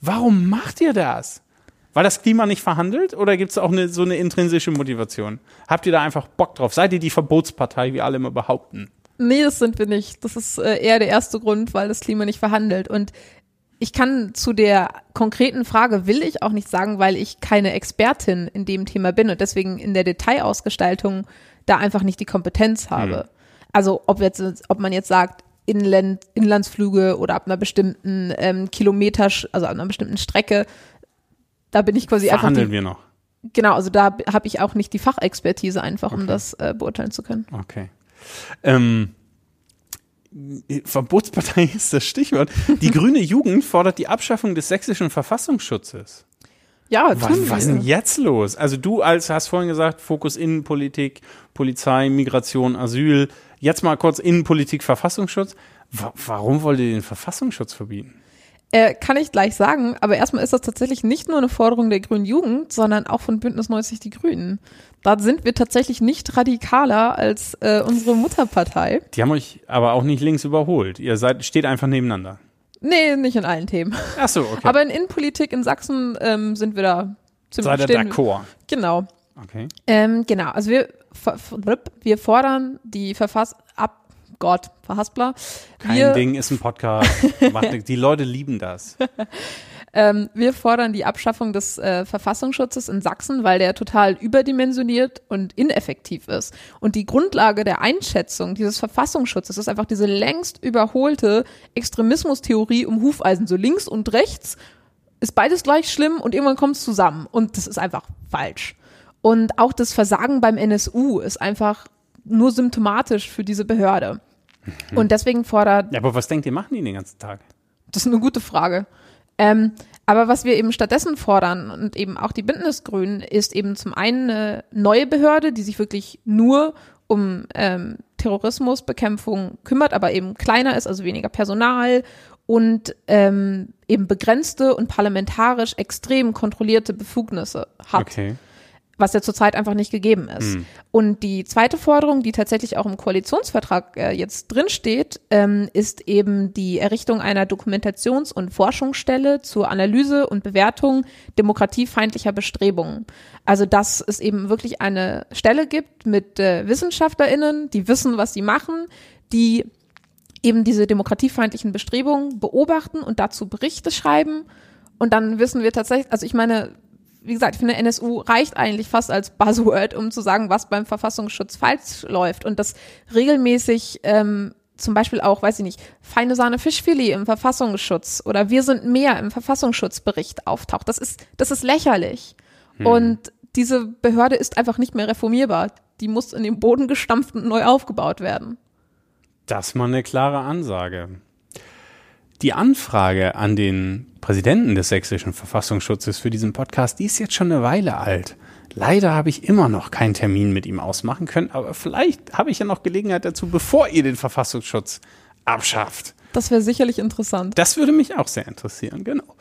[SPEAKER 1] Warum macht ihr das? Weil das Klima nicht verhandelt oder gibt es auch eine, so eine intrinsische Motivation? Habt ihr da einfach Bock drauf? Seid ihr die Verbotspartei, wie alle immer behaupten?
[SPEAKER 2] Nee, das sind wir nicht. Das ist äh, eher der erste Grund, weil das Klima nicht verhandelt. Und ich kann zu der konkreten Frage will ich auch nicht sagen, weil ich keine Expertin in dem Thema bin und deswegen in der Detailausgestaltung da einfach nicht die Kompetenz habe. Also ob jetzt, ob man jetzt sagt, Inland, Inlandsflüge oder ab einer bestimmten ähm, Kilometer, also ab einer bestimmten Strecke, da bin ich quasi einfach
[SPEAKER 1] Verhandeln wir noch.
[SPEAKER 2] genau, also da habe ich auch nicht die Fachexpertise einfach, um
[SPEAKER 1] Okay.
[SPEAKER 2] das äh, beurteilen zu können.
[SPEAKER 1] Okay. Ähm, Verbotspartei *laughs* ist das Stichwort. Die grüne Jugend fordert die Abschaffung des sächsischen Verfassungsschutzes.
[SPEAKER 2] Ja,
[SPEAKER 1] Was, was ist denn jetzt los? Also du als hast vorhin gesagt, Fokus Innenpolitik, Polizei, Migration, Asyl. Jetzt mal kurz Innenpolitik, Verfassungsschutz. Wa warum wollt ihr den Verfassungsschutz verbieten?
[SPEAKER 2] Äh, kann ich gleich sagen, aber erstmal ist das tatsächlich nicht nur eine Forderung der Grünen Jugend, sondern auch von Bündnis 90 Die Grünen. Da sind wir tatsächlich nicht radikaler als äh, unsere Mutterpartei.
[SPEAKER 1] Die haben euch aber auch nicht links überholt. Ihr seid, steht einfach nebeneinander.
[SPEAKER 2] Nee, nicht in allen Themen.
[SPEAKER 1] Ach so, okay.
[SPEAKER 2] Aber in Innenpolitik in Sachsen ähm, sind wir da ziemlich
[SPEAKER 1] Seid ihr d'accord?
[SPEAKER 2] Genau.
[SPEAKER 1] Okay.
[SPEAKER 2] Ähm, genau, also wir, wir fordern die Verfass ab Gott, Verhaspler.
[SPEAKER 1] Kein
[SPEAKER 2] wir,
[SPEAKER 1] Ding, ist ein Podcast. *laughs* Die Leute lieben das.
[SPEAKER 2] Ähm, wir fordern die Abschaffung des äh, Verfassungsschutzes in Sachsen, weil der total überdimensioniert und ineffektiv ist. Und die Grundlage der Einschätzung dieses Verfassungsschutzes ist einfach diese längst überholte Extremismustheorie um Hufeisen, so links und rechts ist beides gleich schlimm und irgendwann kommt es zusammen. Und das ist einfach falsch. Und auch das Versagen beim NSU ist einfach nur symptomatisch für diese Behörde. Und deswegen fordert
[SPEAKER 1] Ja, aber was denkt ihr, machen die den ganzen Tag?
[SPEAKER 2] das ist eine gute Frage. Ähm, aber was wir eben stattdessen fordern und eben auch die Bündnisgrünen ist eben zum einen eine neue Behörde, die sich wirklich nur um ähm, Terrorismusbekämpfung kümmert, aber eben kleiner ist, also weniger Personal und ähm, eben begrenzte und parlamentarisch extrem kontrollierte Befugnisse hat
[SPEAKER 1] Okay.
[SPEAKER 2] Was ja zurzeit einfach nicht gegeben ist. Und die zweite Forderung, die tatsächlich auch im Koalitionsvertrag äh, jetzt drinsteht, ähm, ist eben die Errichtung einer Dokumentations- und Forschungsstelle zur Analyse und Bewertung demokratiefeindlicher Bestrebungen. Also dass es eben wirklich eine Stelle gibt mit äh, WissenschaftlerInnen, die wissen, was sie machen, die eben diese demokratiefeindlichen Bestrebungen beobachten und dazu Berichte schreiben. Und dann wissen wir tatsächlich, also ich meine, wie gesagt, ich finde, NSU reicht eigentlich fast als Buzzword, um zu sagen, was beim Verfassungsschutz falsch läuft. Und das regelmäßig ähm, zum Beispiel auch, weiß ich nicht, feine Sahne Fischfilet im Verfassungsschutz oder wir sind mehr im Verfassungsschutzbericht auftaucht. Das ist, das ist lächerlich. Und diese Behörde ist einfach nicht mehr reformierbar. Die muss in den Boden gestampft und neu aufgebaut werden.
[SPEAKER 1] Das ist mal eine klare Ansage. Die Anfrage an den Präsidenten des sächsischen Verfassungsschutzes für diesen Podcast, die ist jetzt schon eine Weile alt. Leider habe ich immer noch keinen Termin mit ihm ausmachen können, aber vielleicht habe ich ja noch Gelegenheit dazu, bevor ihr den Verfassungsschutz abschafft.
[SPEAKER 2] Das wäre sicherlich interessant.
[SPEAKER 1] Das würde mich auch sehr interessieren, genau.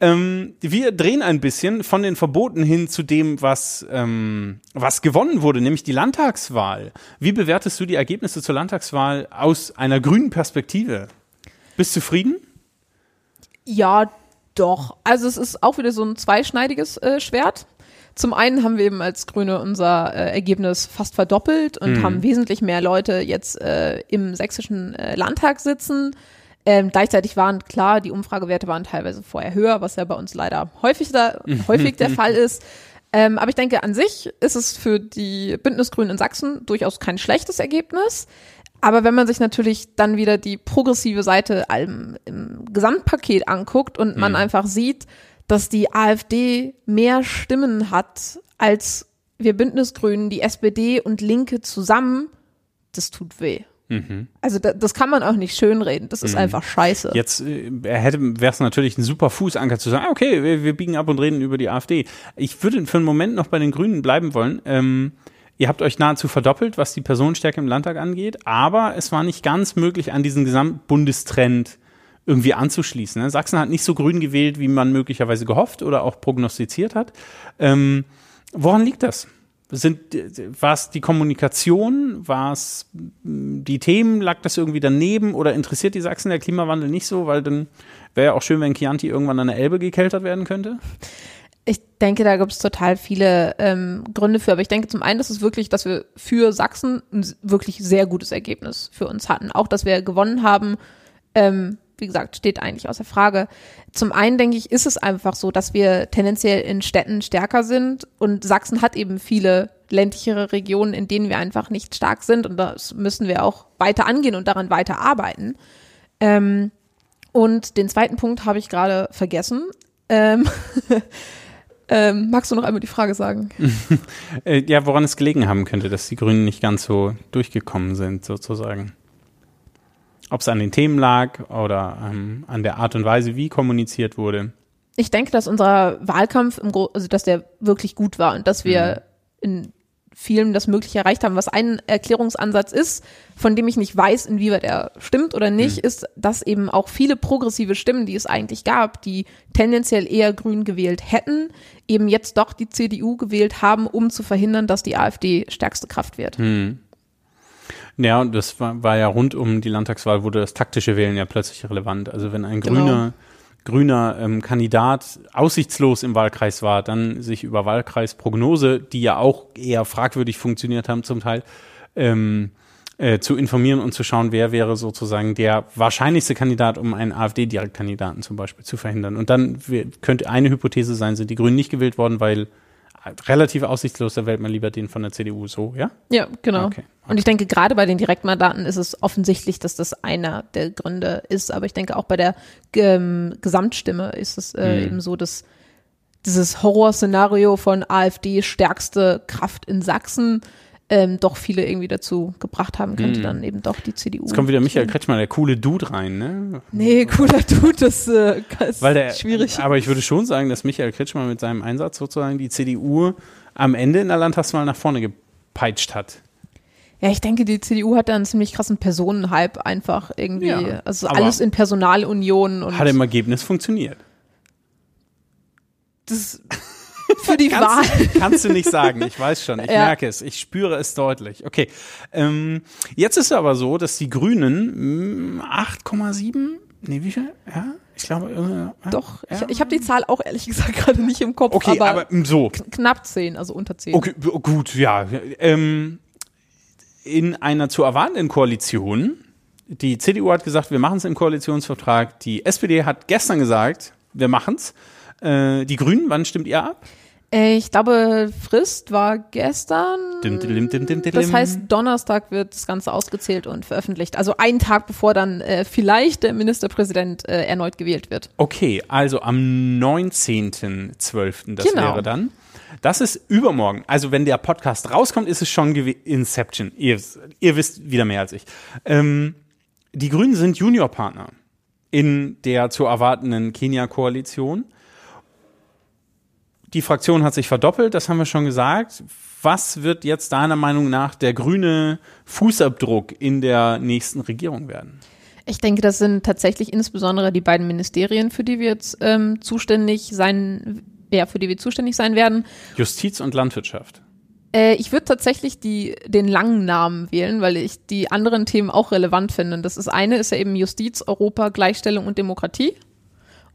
[SPEAKER 1] Ähm, wir drehen ein bisschen von den Verboten hin zu dem, was, ähm, was gewonnen wurde, nämlich die Landtagswahl. Wie bewertest du die Ergebnisse zur Landtagswahl aus einer grünen Perspektive? Bist du zufrieden?
[SPEAKER 2] Ja, doch. Also es ist auch wieder so ein zweischneidiges äh, Schwert. Zum einen haben wir eben als Grüne unser äh, Ergebnis fast verdoppelt und haben wesentlich mehr Leute jetzt äh, im sächsischen äh, Landtag sitzen. Ähm, gleichzeitig waren klar, die Umfragewerte waren teilweise vorher höher, was ja bei uns leider häufig, da, *laughs* häufig der Fall ist. Ähm, aber ich denke, an sich ist es für die Bündnisgrünen in Sachsen durchaus kein schlechtes Ergebnis. Aber wenn man sich natürlich dann wieder die progressive Seite im, im Gesamtpaket anguckt und man einfach sieht, dass die AfD mehr Stimmen hat als wir Bündnisgrünen, die SPD und Linke zusammen, das tut weh. Also da, das kann man auch nicht schönreden. Das ist einfach scheiße.
[SPEAKER 1] Jetzt äh, hätte wäre es natürlich ein super Fußanker zu sagen, ah, okay, wir, wir biegen ab und reden über die AfD. Ich würde für einen Moment noch bei den Grünen bleiben wollen. Ähm, ihr habt euch nahezu verdoppelt, was die Personenstärke im Landtag angeht, aber es war nicht ganz möglich, an diesen Gesamtbundestrend irgendwie anzuschließen. Ne? Sachsen hat nicht so grün gewählt, wie man möglicherweise gehofft oder auch prognostiziert hat. Ähm, woran liegt das? Sind, war es die Kommunikation? War es mh, die Themen? Lag das irgendwie daneben? Oder interessiert die Sachsen der Klimawandel nicht so? Weil dann wäre ja auch schön, wenn Chianti irgendwann an der Elbe gekeltert werden könnte.
[SPEAKER 2] Ich denke, da gibt es total viele ähm, Gründe für. Aber ich denke zum einen, dass es wirklich, dass wir für Sachsen ein wirklich sehr gutes Ergebnis für uns hatten. Auch, dass wir gewonnen haben, ähm, wie gesagt, steht eigentlich außer Frage. Zum einen denke ich, ist es einfach so, dass wir tendenziell in Städten stärker sind und Sachsen hat eben viele ländlichere Regionen, in denen wir einfach nicht stark sind und das müssen wir auch weiter angehen und daran weiter arbeiten. Ähm, und den zweiten Punkt habe ich gerade vergessen. Ähm, *laughs* ähm, magst du noch einmal die Frage sagen? *laughs*
[SPEAKER 1] Äh, ja, woran es gelegen haben könnte, dass die Grünen nicht ganz so durchgekommen sind, sozusagen. Ob es an den Themen lag oder ähm, an der Art und Weise, wie kommuniziert wurde.
[SPEAKER 2] Ich denke, dass unser Wahlkampf, also dass der wirklich gut war und dass wir
[SPEAKER 1] Mhm.
[SPEAKER 2] in vielen das Mögliche erreicht haben. Was ein Erklärungsansatz ist, von dem ich nicht weiß, inwieweit er stimmt oder nicht,
[SPEAKER 1] Mhm.
[SPEAKER 2] ist, dass eben auch viele progressive Stimmen, die es eigentlich gab, die tendenziell eher grün gewählt hätten, eben jetzt doch die CDU gewählt haben, um zu verhindern, dass die AfD stärkste Kraft wird.
[SPEAKER 1] Hm. Ja, und das war, war ja rund um die Landtagswahl, wurde das taktische Wählen ja plötzlich relevant. Also wenn ein
[SPEAKER 2] Genau.
[SPEAKER 1] grüner, grüner ähm, Kandidat aussichtslos im Wahlkreis war, dann sich über Wahlkreisprognose, die ja auch eher fragwürdig funktioniert haben zum Teil, ähm, äh, zu informieren und zu schauen, wer wäre sozusagen der wahrscheinlichste Kandidat, um einen AfD-Direktkandidaten zum Beispiel zu verhindern. Und dann könnte eine Hypothese sein, sind die Grünen nicht gewählt worden, weil relativ aussichtslos, da wählt man lieber den von der CDU so, ja?
[SPEAKER 2] Ja, genau.
[SPEAKER 1] Okay,
[SPEAKER 2] Und ich denke, gerade bei den Direktmandaten ist es offensichtlich, dass das einer der Gründe ist. Aber ich denke, auch bei der ähm, Gesamtstimme ist es äh,
[SPEAKER 1] Mhm.
[SPEAKER 2] eben so, dass dieses Horrorszenario von AfD stärkste Kraft in Sachsen ähm, doch viele irgendwie dazu gebracht haben könnte, dann eben doch die CDU.
[SPEAKER 1] Mhm. Jetzt kommt wieder Michael Kretschmer, der coole Dude rein, ne?
[SPEAKER 2] Nee, cooler Dude, das äh, ist
[SPEAKER 1] Weil der,
[SPEAKER 2] schwierig.
[SPEAKER 1] Aber ich würde schon sagen, dass Michael Kretschmer mit seinem Einsatz sozusagen die CDU am Ende in der Landtagswahl nach vorne gepeitscht hat.
[SPEAKER 2] Ja, ich denke, die CDU hat da einen ziemlich krassen Personenhype einfach irgendwie.
[SPEAKER 1] Ja,
[SPEAKER 2] also alles in Personalunion und
[SPEAKER 1] Hat im Ergebnis funktioniert.
[SPEAKER 2] das für die Wahl.
[SPEAKER 1] Kannst, kannst du nicht sagen, ich weiß schon, ich
[SPEAKER 2] Ja.
[SPEAKER 1] merke es, ich spüre es deutlich. Okay, ähm, jetzt ist es aber so, dass die Grünen mh, 8,7, nee, wie viel? Ja, ich glaube, äh,
[SPEAKER 2] Doch,
[SPEAKER 1] ja.
[SPEAKER 2] ich, ich habe die Zahl auch ehrlich gesagt gerade nicht im Kopf,
[SPEAKER 1] Okay,
[SPEAKER 2] aber,
[SPEAKER 1] aber, mh, so,
[SPEAKER 2] knapp 10, also unter 10.
[SPEAKER 1] Okay, b- gut, ja. Ähm, in einer zu erwartenden Koalition, die CDU hat gesagt, wir machen es im Koalitionsvertrag. Die SPD hat gestern gesagt, wir machen's. Äh, die Grünen, wann stimmt ihr ab?
[SPEAKER 2] Äh, ich glaube, Frist war gestern.
[SPEAKER 1] Dim, dim, dim,
[SPEAKER 2] Das heißt, Donnerstag wird das Ganze ausgezählt und veröffentlicht. Also einen Tag bevor dann äh, vielleicht der Ministerpräsident äh, erneut gewählt wird.
[SPEAKER 1] Okay, also am 19.12. das
[SPEAKER 2] Genau.
[SPEAKER 1] wäre dann. Das ist übermorgen. Also wenn der Podcast rauskommt, ist es schon Inception. Ihr, ihr wisst wieder mehr als ich. Ähm, die Grünen sind Juniorpartner in der zu erwartenden Kenia-Koalition. Die Fraktion hat sich verdoppelt, das haben wir schon gesagt. Was wird jetzt deiner Meinung nach der grüne Fußabdruck in der nächsten Regierung werden?
[SPEAKER 2] Ich denke, das sind tatsächlich insbesondere die beiden Ministerien, für die wir jetzt ähm, zuständig sein, ja, für die wir zuständig sein werden.
[SPEAKER 1] Justiz und Landwirtschaft.
[SPEAKER 2] Äh, ich würde tatsächlich die, den langen Namen wählen, weil ich die anderen Themen auch relevant finde. Das ist eine ist ja eben Justiz, Europa, Gleichstellung und Demokratie.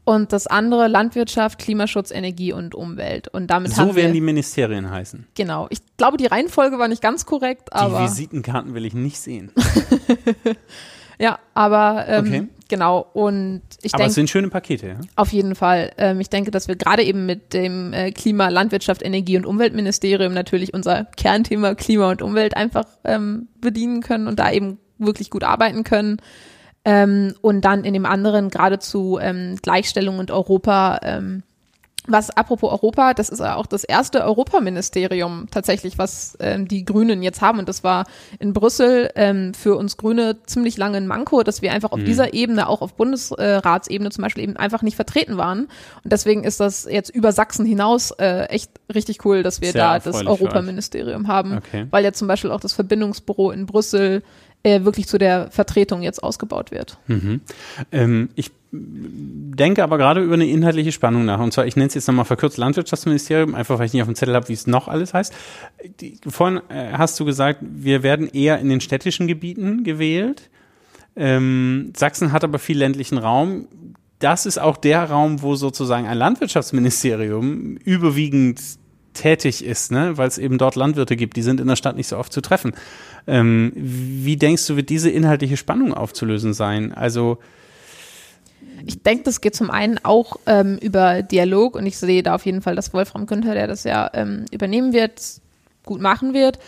[SPEAKER 2] Und das andere Landwirtschaft, Klimaschutz, Energie und Umwelt. Und damit haben
[SPEAKER 1] So werden
[SPEAKER 2] wir,
[SPEAKER 1] die Ministerien heißen.
[SPEAKER 2] genau. Ich glaube, die Reihenfolge war nicht ganz korrekt,
[SPEAKER 1] Die
[SPEAKER 2] aber
[SPEAKER 1] Visitenkarten will ich nicht sehen. *laughs*
[SPEAKER 2] ja, aber ähm,
[SPEAKER 1] Okay.
[SPEAKER 2] genau. Und ich
[SPEAKER 1] Aber es
[SPEAKER 2] denke
[SPEAKER 1] sind schöne Pakete, ja?
[SPEAKER 2] auf jeden Fall. Ähm, ich denke, dass wir gerade eben mit dem äh, Klima, Landwirtschaft, Energie und Umweltministerium natürlich unser Kernthema Klima und Umwelt einfach ähm, bedienen können und da eben wirklich gut arbeiten können. Ähm, und dann in dem anderen geradezu ähm, Gleichstellung und Europa. Ähm, was apropos Europa, das ist ja auch das erste Europaministerium tatsächlich, was ähm, die Grünen jetzt haben. Und das war in Brüssel ähm, für uns Grüne ziemlich lange ein Manko, dass wir einfach auf dieser Ebene, auch auf Bundesratsebene zum Beispiel eben einfach nicht vertreten waren. Und deswegen ist das jetzt über Sachsen hinaus äh, echt richtig cool, dass wir
[SPEAKER 1] Sehr
[SPEAKER 2] da das. Europaministerium haben,
[SPEAKER 1] Okay.
[SPEAKER 2] weil ja zum Beispiel auch das Verbindungsbüro in Brüssel äh, wirklich zu der Vertretung jetzt ausgebaut wird.
[SPEAKER 1] Ähm, ich denke aber gerade über eine inhaltliche Spannung nach. Und zwar, ich nenne es jetzt nochmal verkürzt Landwirtschaftsministerium, einfach weil ich nicht auf dem Zettel habe, wie es noch alles heißt. Die, vorhin äh, hast du gesagt, wir werden eher in den städtischen Gebieten gewählt. Ähm, Sachsen hat aber viel ländlichen Raum. Das ist auch der Raum, wo sozusagen ein Landwirtschaftsministerium überwiegend tätig ist, ne? weil es eben dort Landwirte gibt, die sind in der Stadt nicht so oft zu treffen. Ähm, wie denkst du, wird diese inhaltliche Spannung aufzulösen sein? Also
[SPEAKER 2] Ich denke, das geht zum einen auch ähm, über Dialog und ich sehe da auf jeden Fall, dass Wolfram Günther, der das ja ähm, übernehmen wird, gut machen wird.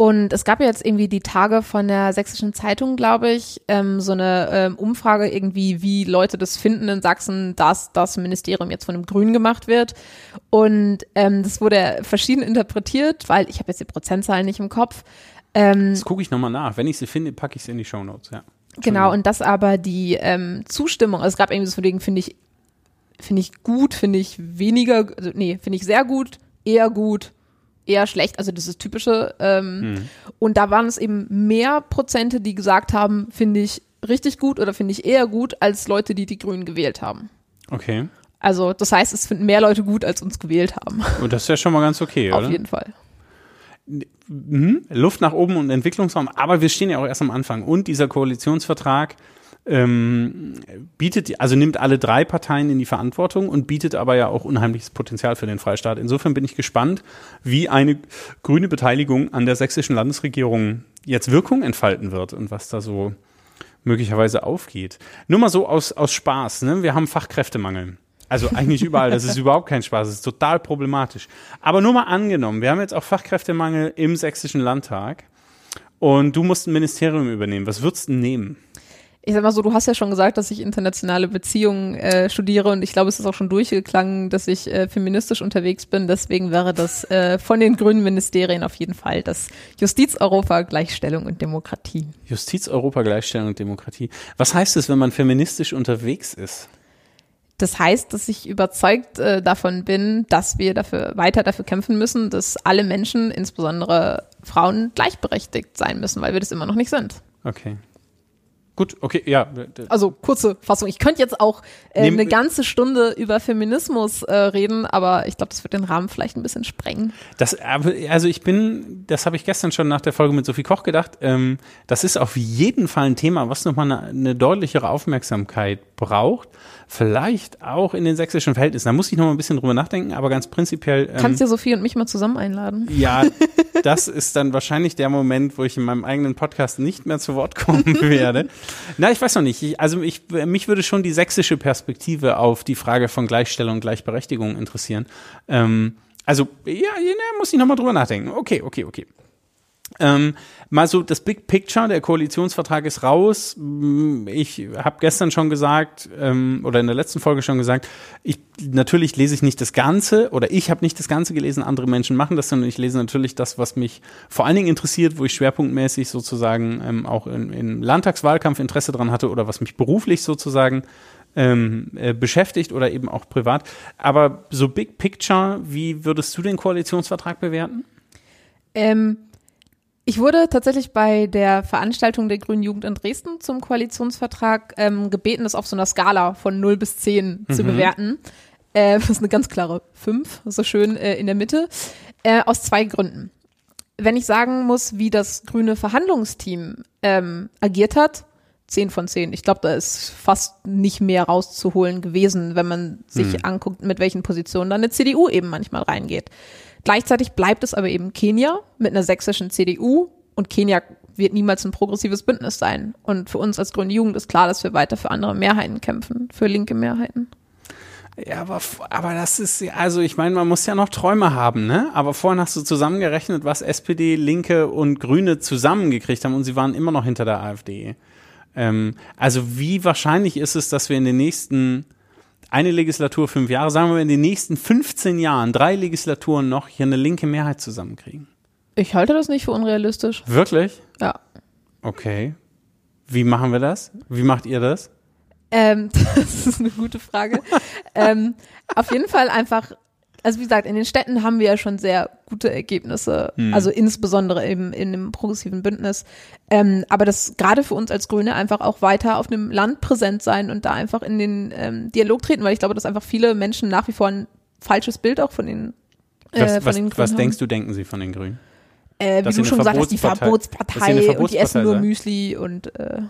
[SPEAKER 2] Und es gab ja jetzt irgendwie die Tage von der Sächsischen Zeitung, glaube ich, ähm, so eine ähm, Umfrage irgendwie, wie Leute das finden in Sachsen, dass das Ministerium jetzt von einem Grün gemacht wird. Und ähm, das wurde verschieden interpretiert, weil ich habe jetzt die Prozentzahlen nicht im Kopf. Ähm,
[SPEAKER 1] Das gucke ich nochmal nach. Wenn ich sie finde, packe ich sie in die Shownotes, ja.
[SPEAKER 2] Genau, und das aber die ähm, Zustimmung, also es gab irgendwie so wegen, finde ich finde ich gut, finde ich weniger, also nee, finde ich sehr gut, eher gut, eher schlecht, also das ist typische. Ähm,
[SPEAKER 1] Hm.
[SPEAKER 2] Und da waren es eben mehr Prozente, die gesagt haben, finde ich richtig gut oder finde ich eher gut, als Leute, die die Grünen gewählt haben.
[SPEAKER 1] Okay.
[SPEAKER 2] Also das heißt, es finden mehr Leute gut, als uns gewählt haben.
[SPEAKER 1] Und das ist ja schon mal ganz okay, *laughs*
[SPEAKER 2] Auf
[SPEAKER 1] oder?
[SPEAKER 2] jeden Fall.
[SPEAKER 1] Mhm. Luft nach oben und Entwicklungsraum, aber wir stehen ja auch erst am Anfang. Und dieser Koalitionsvertrag ähm, bietet, also nimmt alle drei Parteien in die Verantwortung und bietet aber ja auch unheimliches Potenzial für den Freistaat. Insofern bin ich gespannt, wie eine grüne Beteiligung an der sächsischen Landesregierung jetzt Wirkung entfalten wird und was da so möglicherweise aufgeht. Nur mal so aus, aus Spaß, ne? Wir haben Fachkräftemangel. Also eigentlich überall, das ist überhaupt kein Spaß, das ist total problematisch. Aber nur mal angenommen, wir haben jetzt auch Fachkräftemangel im sächsischen Landtag und du musst ein Ministerium übernehmen. Was würdest du nehmen?
[SPEAKER 2] Ich sag mal so, du hast ja schon gesagt, dass ich internationale Beziehungen äh, studiere und ich glaube, es ist auch schon durchgeklangen, dass ich äh, feministisch unterwegs bin. Deswegen wäre das äh, von den grünen Ministerien auf jeden Fall das Justiz, Europa, Gleichstellung und Demokratie.
[SPEAKER 1] Justiz, Europa, Gleichstellung und Demokratie. Was heißt es, wenn man feministisch unterwegs ist?
[SPEAKER 2] Das heißt, dass ich überzeugt äh, davon bin, dass wir dafür weiter dafür kämpfen müssen, dass alle Menschen, insbesondere Frauen, gleichberechtigt sein müssen, weil wir das immer noch nicht sind.
[SPEAKER 1] Okay. Gut, okay, ja.
[SPEAKER 2] Also kurze Fassung. Ich könnte jetzt auch äh,
[SPEAKER 1] Nehm-
[SPEAKER 2] eine ganze Stunde über Feminismus äh, reden, aber ich glaube, das wird den Rahmen vielleicht ein bisschen sprengen.
[SPEAKER 1] Das, also ich bin, das habe ich gestern schon nach der Folge mit Sophie Koch gedacht, ähm, das ist auf jeden Fall ein Thema, was nochmal eine, eine deutlichere Aufmerksamkeit braucht. Vielleicht auch in den sächsischen Verhältnissen. Da muss ich nochmal ein bisschen drüber nachdenken, aber ganz prinzipiell. Ähm,
[SPEAKER 2] Kannst ja Sophie und mich mal zusammen einladen.
[SPEAKER 1] ja, *laughs* das ist dann wahrscheinlich der Moment, wo ich in meinem eigenen Podcast nicht mehr zu Wort kommen *laughs* werde. Na, ich weiß noch nicht. Ich, also ich, mich würde schon die sächsische Perspektive auf die Frage von Gleichstellung und Gleichberechtigung interessieren. Ähm, also, ja, ja, muss ich nochmal drüber nachdenken. Okay, okay, okay. Ähm, mal so das Big Picture, der Koalitionsvertrag ist raus. Mm, Ich habe gestern schon gesagt, ähm, oder in der letzten Folge schon gesagt, ich, natürlich lese ich nicht das Ganze oder ich habe nicht das Ganze gelesen, andere Menschen machen das, sondern ich lese natürlich das, was mich vor allen Dingen interessiert, wo ich schwerpunktmäßig sozusagen ähm, auch in, im Landtagswahlkampf Interesse dran hatte oder was mich beruflich sozusagen ähm, äh, beschäftigt oder eben auch privat. Aber so Big Picture, wie würdest du den Koalitionsvertrag bewerten?
[SPEAKER 2] Ähm, ich wurde tatsächlich bei der Veranstaltung der Grünen Jugend in Dresden zum Koalitionsvertrag ähm, gebeten, das auf so einer Skala von 0 bis 10 zu bewerten. Äh, das ist eine ganz klare 5, so schön äh, in der Mitte, äh, aus zwei Gründen. Wenn ich sagen muss, wie das grüne Verhandlungsteam ähm, agiert hat, 10 von 10. Ich glaube, da ist fast nicht mehr rauszuholen gewesen, wenn man sich anguckt, mit welchen Positionen dann eine CDU eben manchmal reingeht. Gleichzeitig bleibt es aber eben Kenia mit einer sächsischen CDU und Kenia wird niemals ein progressives Bündnis sein. Und für uns als Grüne Jugend ist klar, dass wir weiter für andere Mehrheiten kämpfen, für linke Mehrheiten.
[SPEAKER 1] Ja, aber, aber das ist, also ich meine, man muss ja noch Träume haben, ne? Aber vorhin hast du zusammengerechnet, was SPD, Linke und Grüne zusammengekriegt haben und sie waren immer noch hinter der AfD. Ähm, also wie wahrscheinlich ist es, dass wir in den nächsten, eine Legislatur, fünf Jahre, sagen wir in den nächsten 15 Jahren, drei Legislaturen noch hier eine linke Mehrheit zusammenkriegen?
[SPEAKER 2] Ich halte das nicht für unrealistisch.
[SPEAKER 1] Wirklich?
[SPEAKER 2] Ja.
[SPEAKER 1] Okay. Wie machen wir das? Wie macht ihr das?
[SPEAKER 2] Ähm, *laughs* das ist eine gute Frage. ähm, auf jeden Fall einfach, also wie gesagt, in den Städten haben wir ja schon sehr gute Ergebnisse, also insbesondere eben in einem progressiven Bündnis. Ähm, aber das gerade für uns als Grüne einfach auch weiter auf einem Land präsent sein und da einfach in den ähm, Dialog treten, weil ich glaube, dass einfach viele Menschen nach wie vor ein falsches Bild auch von den äh,
[SPEAKER 1] Was,
[SPEAKER 2] von
[SPEAKER 1] was,
[SPEAKER 2] den Grünen
[SPEAKER 1] was
[SPEAKER 2] haben.
[SPEAKER 1] denkst du, denken sie von den Grünen?
[SPEAKER 2] Äh, wie du schon gesagt hast, die
[SPEAKER 1] Verbotspartei-
[SPEAKER 2] Verbotspartei und die essen nur
[SPEAKER 1] sei.
[SPEAKER 2] Müsli und äh,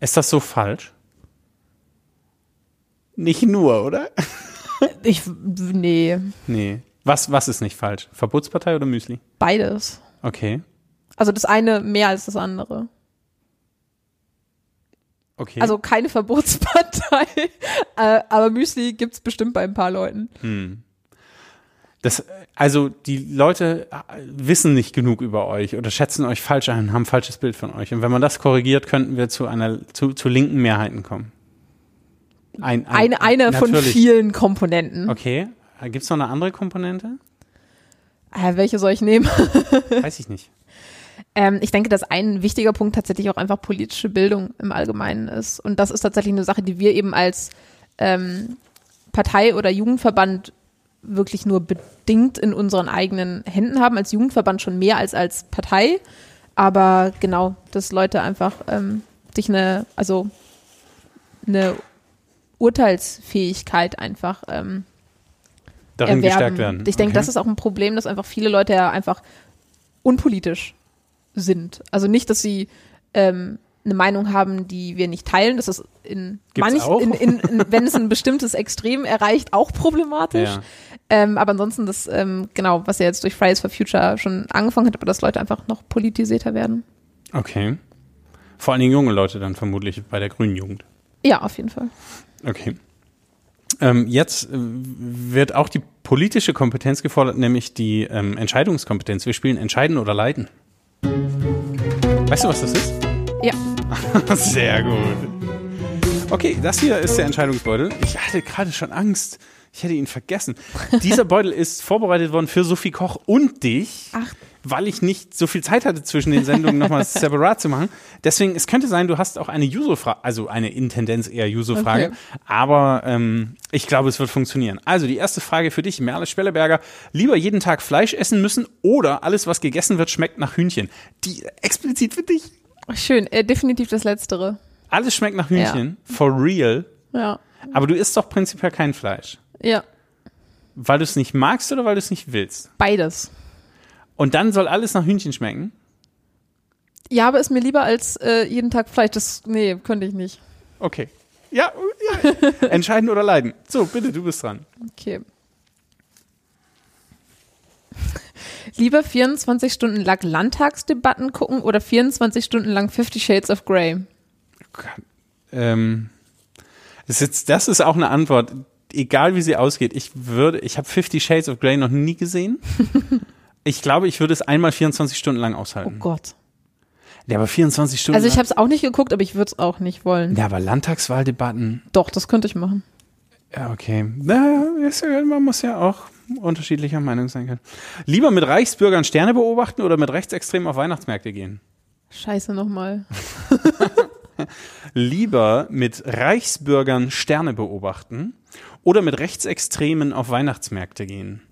[SPEAKER 1] Ist das so falsch? Nicht nur, oder? *laughs*
[SPEAKER 2] ich, nee,
[SPEAKER 1] Nee. Was, was ist nicht falsch? Verbotspartei oder Müsli?
[SPEAKER 2] beides.
[SPEAKER 1] Okay.
[SPEAKER 2] Also das eine mehr als das andere.
[SPEAKER 1] Okay.
[SPEAKER 2] Also keine Verbotspartei, *laughs* äh, aber Müsli gibt's bestimmt bei ein paar Leuten.
[SPEAKER 1] das, also die Leute äh, wissen nicht genug über euch oder schätzen euch falsch ein, haben ein falsches Bild von euch. Und wenn man das korrigiert, könnten wir zu einer zu, zu linken Mehrheiten kommen. Ein, ein,
[SPEAKER 2] Eine, eine von vielen Komponenten.
[SPEAKER 1] Okay. Gibt es noch eine andere Komponente?
[SPEAKER 2] Äh, welche soll ich nehmen? *laughs*
[SPEAKER 1] Weiß ich nicht.
[SPEAKER 2] Ähm, ich denke, dass ein wichtiger Punkt tatsächlich auch einfach politische Bildung im Allgemeinen ist. Und das ist tatsächlich eine Sache, die wir eben als ähm, Partei oder Jugendverband wirklich nur bedingt in unseren eigenen Händen haben. Als Jugendverband schon mehr als als Partei. Aber genau, dass Leute einfach ähm, sich eine, also eine Urteilsfähigkeit einfach ähm,
[SPEAKER 1] Darin
[SPEAKER 2] erwerben.
[SPEAKER 1] gestärkt werden.
[SPEAKER 2] Ich denke,
[SPEAKER 1] Okay.
[SPEAKER 2] das ist auch ein Problem, dass einfach viele Leute ja einfach unpolitisch sind. Also nicht, dass sie ähm, eine Meinung haben, die wir nicht teilen. Das ist in,
[SPEAKER 1] Gibt's
[SPEAKER 2] manch,
[SPEAKER 1] auch?
[SPEAKER 2] in, in, in wenn es ein *laughs* bestimmtes Extrem erreicht, auch problematisch.
[SPEAKER 1] Ja.
[SPEAKER 2] Ähm, aber ansonsten das, ähm, genau, was ja jetzt durch Fridays for Future schon angefangen hat, aber dass Leute einfach noch politisierter werden.
[SPEAKER 1] Okay. Vor allen Dingen junge Leute dann vermutlich bei der grünen Jugend.
[SPEAKER 2] Ja, auf jeden Fall.
[SPEAKER 1] Okay. Ähm, jetzt äh, wird auch die politische Kompetenz gefordert, nämlich die ähm, Entscheidungskompetenz. Wir spielen Entscheiden oder Leiden. Weißt du, was das ist?
[SPEAKER 2] Ja. *laughs*
[SPEAKER 1] Sehr gut. Okay, das hier ist der Entscheidungsbeutel. Ich hatte gerade schon Angst. Ich hätte ihn vergessen. Dieser Beutel ist vorbereitet worden für Sophie Koch und dich,
[SPEAKER 2] Ach.
[SPEAKER 1] Weil ich nicht so viel Zeit hatte, zwischen den Sendungen nochmal *laughs* separat zu machen. Deswegen, es könnte sein, du hast auch eine Juso-Frage, also eine in Tendenz eher Juso-Frage.
[SPEAKER 2] Okay.
[SPEAKER 1] Aber ähm, ich glaube, es wird funktionieren. Also die erste Frage für dich, Merle Spelleberger. Lieber jeden Tag Fleisch essen müssen oder alles, was gegessen wird, schmeckt nach Hühnchen? Die explizit für dich.
[SPEAKER 2] Schön, äh, definitiv das Letztere.
[SPEAKER 1] Alles schmeckt nach Hühnchen. For real.
[SPEAKER 2] Ja.
[SPEAKER 1] Aber du isst doch prinzipiell kein Fleisch.
[SPEAKER 2] Ja,
[SPEAKER 1] Weil du es nicht magst oder weil du es nicht willst?
[SPEAKER 2] beides.
[SPEAKER 1] Und dann soll alles nach Hühnchen schmecken?
[SPEAKER 2] Ja, aber ist mir lieber als äh, jeden Tag Fleisch. Das, nee, könnte ich nicht.
[SPEAKER 1] Okay. Ja, ja. *laughs* entscheiden oder leiden. So, bitte, du bist dran.
[SPEAKER 2] Okay. Lieber 24 Stunden lang Landtagsdebatten gucken oder 24 Stunden lang Fifty Shades of Grey?
[SPEAKER 1] Ähm, das, ist das ist auch eine Antwort, egal wie sie ausgeht. Ich würde, ich habe Fifty Shades of Grey noch nie gesehen. *laughs* Ich glaube, ich würde es einmal 24 Stunden lang
[SPEAKER 2] Oh
[SPEAKER 1] aushalten.
[SPEAKER 2] Gott.
[SPEAKER 1] Ja, aber 24 Stunden
[SPEAKER 2] Also ich habe es auch nicht geguckt, aber ich würde es auch nicht wollen.
[SPEAKER 1] Ja, aber Landtagswahldebatten.
[SPEAKER 2] Doch, das könnte ich machen.
[SPEAKER 1] Ja, okay. Ja- man muss ja auch unterschiedlicher Meinung sein können. Lieber mit Reichsbürgern Sterne beobachten oder mit Rechtsextremen auf Weihnachtsmärkte gehen?
[SPEAKER 2] Scheiße nochmal. *laughs*
[SPEAKER 1] Lieber mit Reichsbürgern Sterne beobachten oder mit Rechtsextremen auf Weihnachtsmärkte gehen?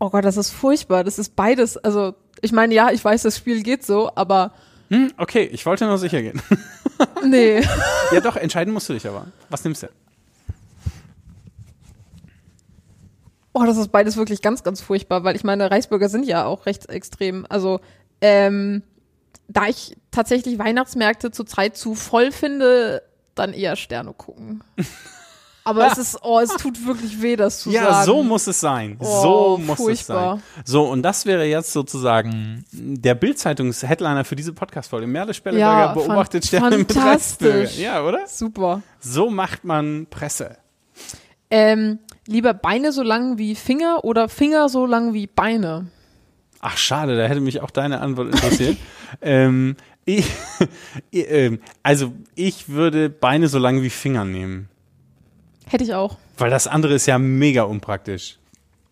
[SPEAKER 2] Oh Gott, das ist furchtbar. Das ist beides. Also, ich meine, ja, ich weiß, das Spiel geht so, aber
[SPEAKER 1] Hm, okay, ich wollte nur sicher gehen. *laughs*
[SPEAKER 2] nee.
[SPEAKER 1] ja, doch, entscheiden musst du dich aber. Was nimmst du?
[SPEAKER 2] Oh, das ist beides wirklich ganz, ganz furchtbar, weil ich meine, Reichsbürger sind ja auch rechtsextrem. Also, ähm, da ich tatsächlich Weihnachtsmärkte zurzeit zu voll finde, dann eher Sterne gucken. *laughs* Aber es ist, oh, es tut wirklich weh, das zu
[SPEAKER 1] Ja,
[SPEAKER 2] sagen.
[SPEAKER 1] so muss es sein.
[SPEAKER 2] Oh,
[SPEAKER 1] so muss
[SPEAKER 2] furchtbar.
[SPEAKER 1] es sein. So, und das wäre jetzt sozusagen der Bildzeitungs-Headliner für diese Podcast-Folge. Merle Spelleberger
[SPEAKER 2] Ja,
[SPEAKER 1] beobachtet Sterne mit. Reichsbürgern. Ja, oder?
[SPEAKER 2] Super.
[SPEAKER 1] So macht man Presse.
[SPEAKER 2] Ähm, lieber Beine so lang wie Finger oder Finger so lang wie Beine?
[SPEAKER 1] Ach, schade, da hätte mich auch deine Antwort interessiert. *laughs* ähm, ich, *laughs* ähm, also, ich würde Beine so lang wie Finger nehmen.
[SPEAKER 2] Hätte ich auch.
[SPEAKER 1] Weil das andere ist ja mega unpraktisch.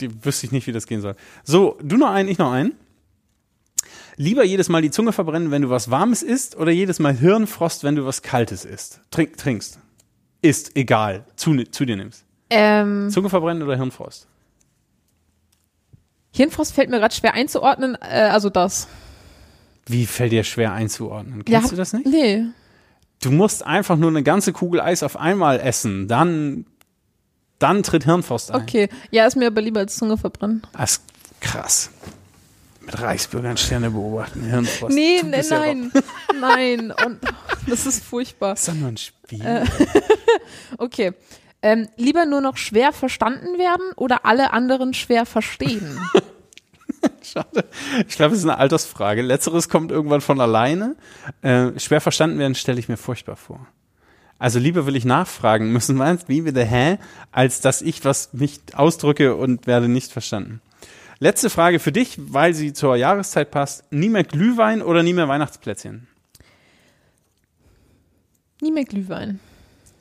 [SPEAKER 1] Die wüsste ich nicht, wie das gehen soll. So, du noch einen, ich noch einen. Lieber jedes Mal die Zunge verbrennen, wenn du was Warmes isst, oder jedes Mal Hirnfrost, wenn du was Kaltes isst? Trink, trinkst. Isst, egal. Zu, zu dir nimmst.
[SPEAKER 2] Ähm,
[SPEAKER 1] Zunge verbrennen oder Hirnfrost?
[SPEAKER 2] Hirnfrost fällt mir gerade schwer einzuordnen, äh, also das.
[SPEAKER 1] Wie fällt dir schwer einzuordnen? Kennst
[SPEAKER 2] ja,
[SPEAKER 1] du das nicht?
[SPEAKER 2] Nee.
[SPEAKER 1] Du musst einfach nur eine ganze Kugel Eis auf einmal essen. Dann, dann tritt Hirnfrost ein.
[SPEAKER 2] Okay. Ja, ist mir aber lieber als Zunge verbrennen.
[SPEAKER 1] Das ist krass. Mit Reichsbürgern Sterne beobachten, Hirnfrost.
[SPEAKER 2] Nee, ne,
[SPEAKER 1] bist ja
[SPEAKER 2] nein, nein. Und *laughs* das ist furchtbar.
[SPEAKER 1] Das ist doch nur ein Spiel.
[SPEAKER 2] Äh. *laughs* Okay. Ähm, lieber nur noch schwer verstanden werden oder alle anderen schwer verstehen? *laughs*
[SPEAKER 1] Schade. Ich glaube, es ist eine Altersfrage. Letzteres kommt irgendwann von alleine. Äh, schwer verstanden werden, stelle ich mir furchtbar vor. Also lieber will ich nachfragen müssen, *laughs* meinst wie bitte hä, als dass ich was mich ausdrücke und werde nicht verstanden. Letzte Frage für dich, weil sie zur Jahreszeit passt. Nie mehr Glühwein oder nie mehr Weihnachtsplätzchen?
[SPEAKER 2] Nie mehr Glühwein.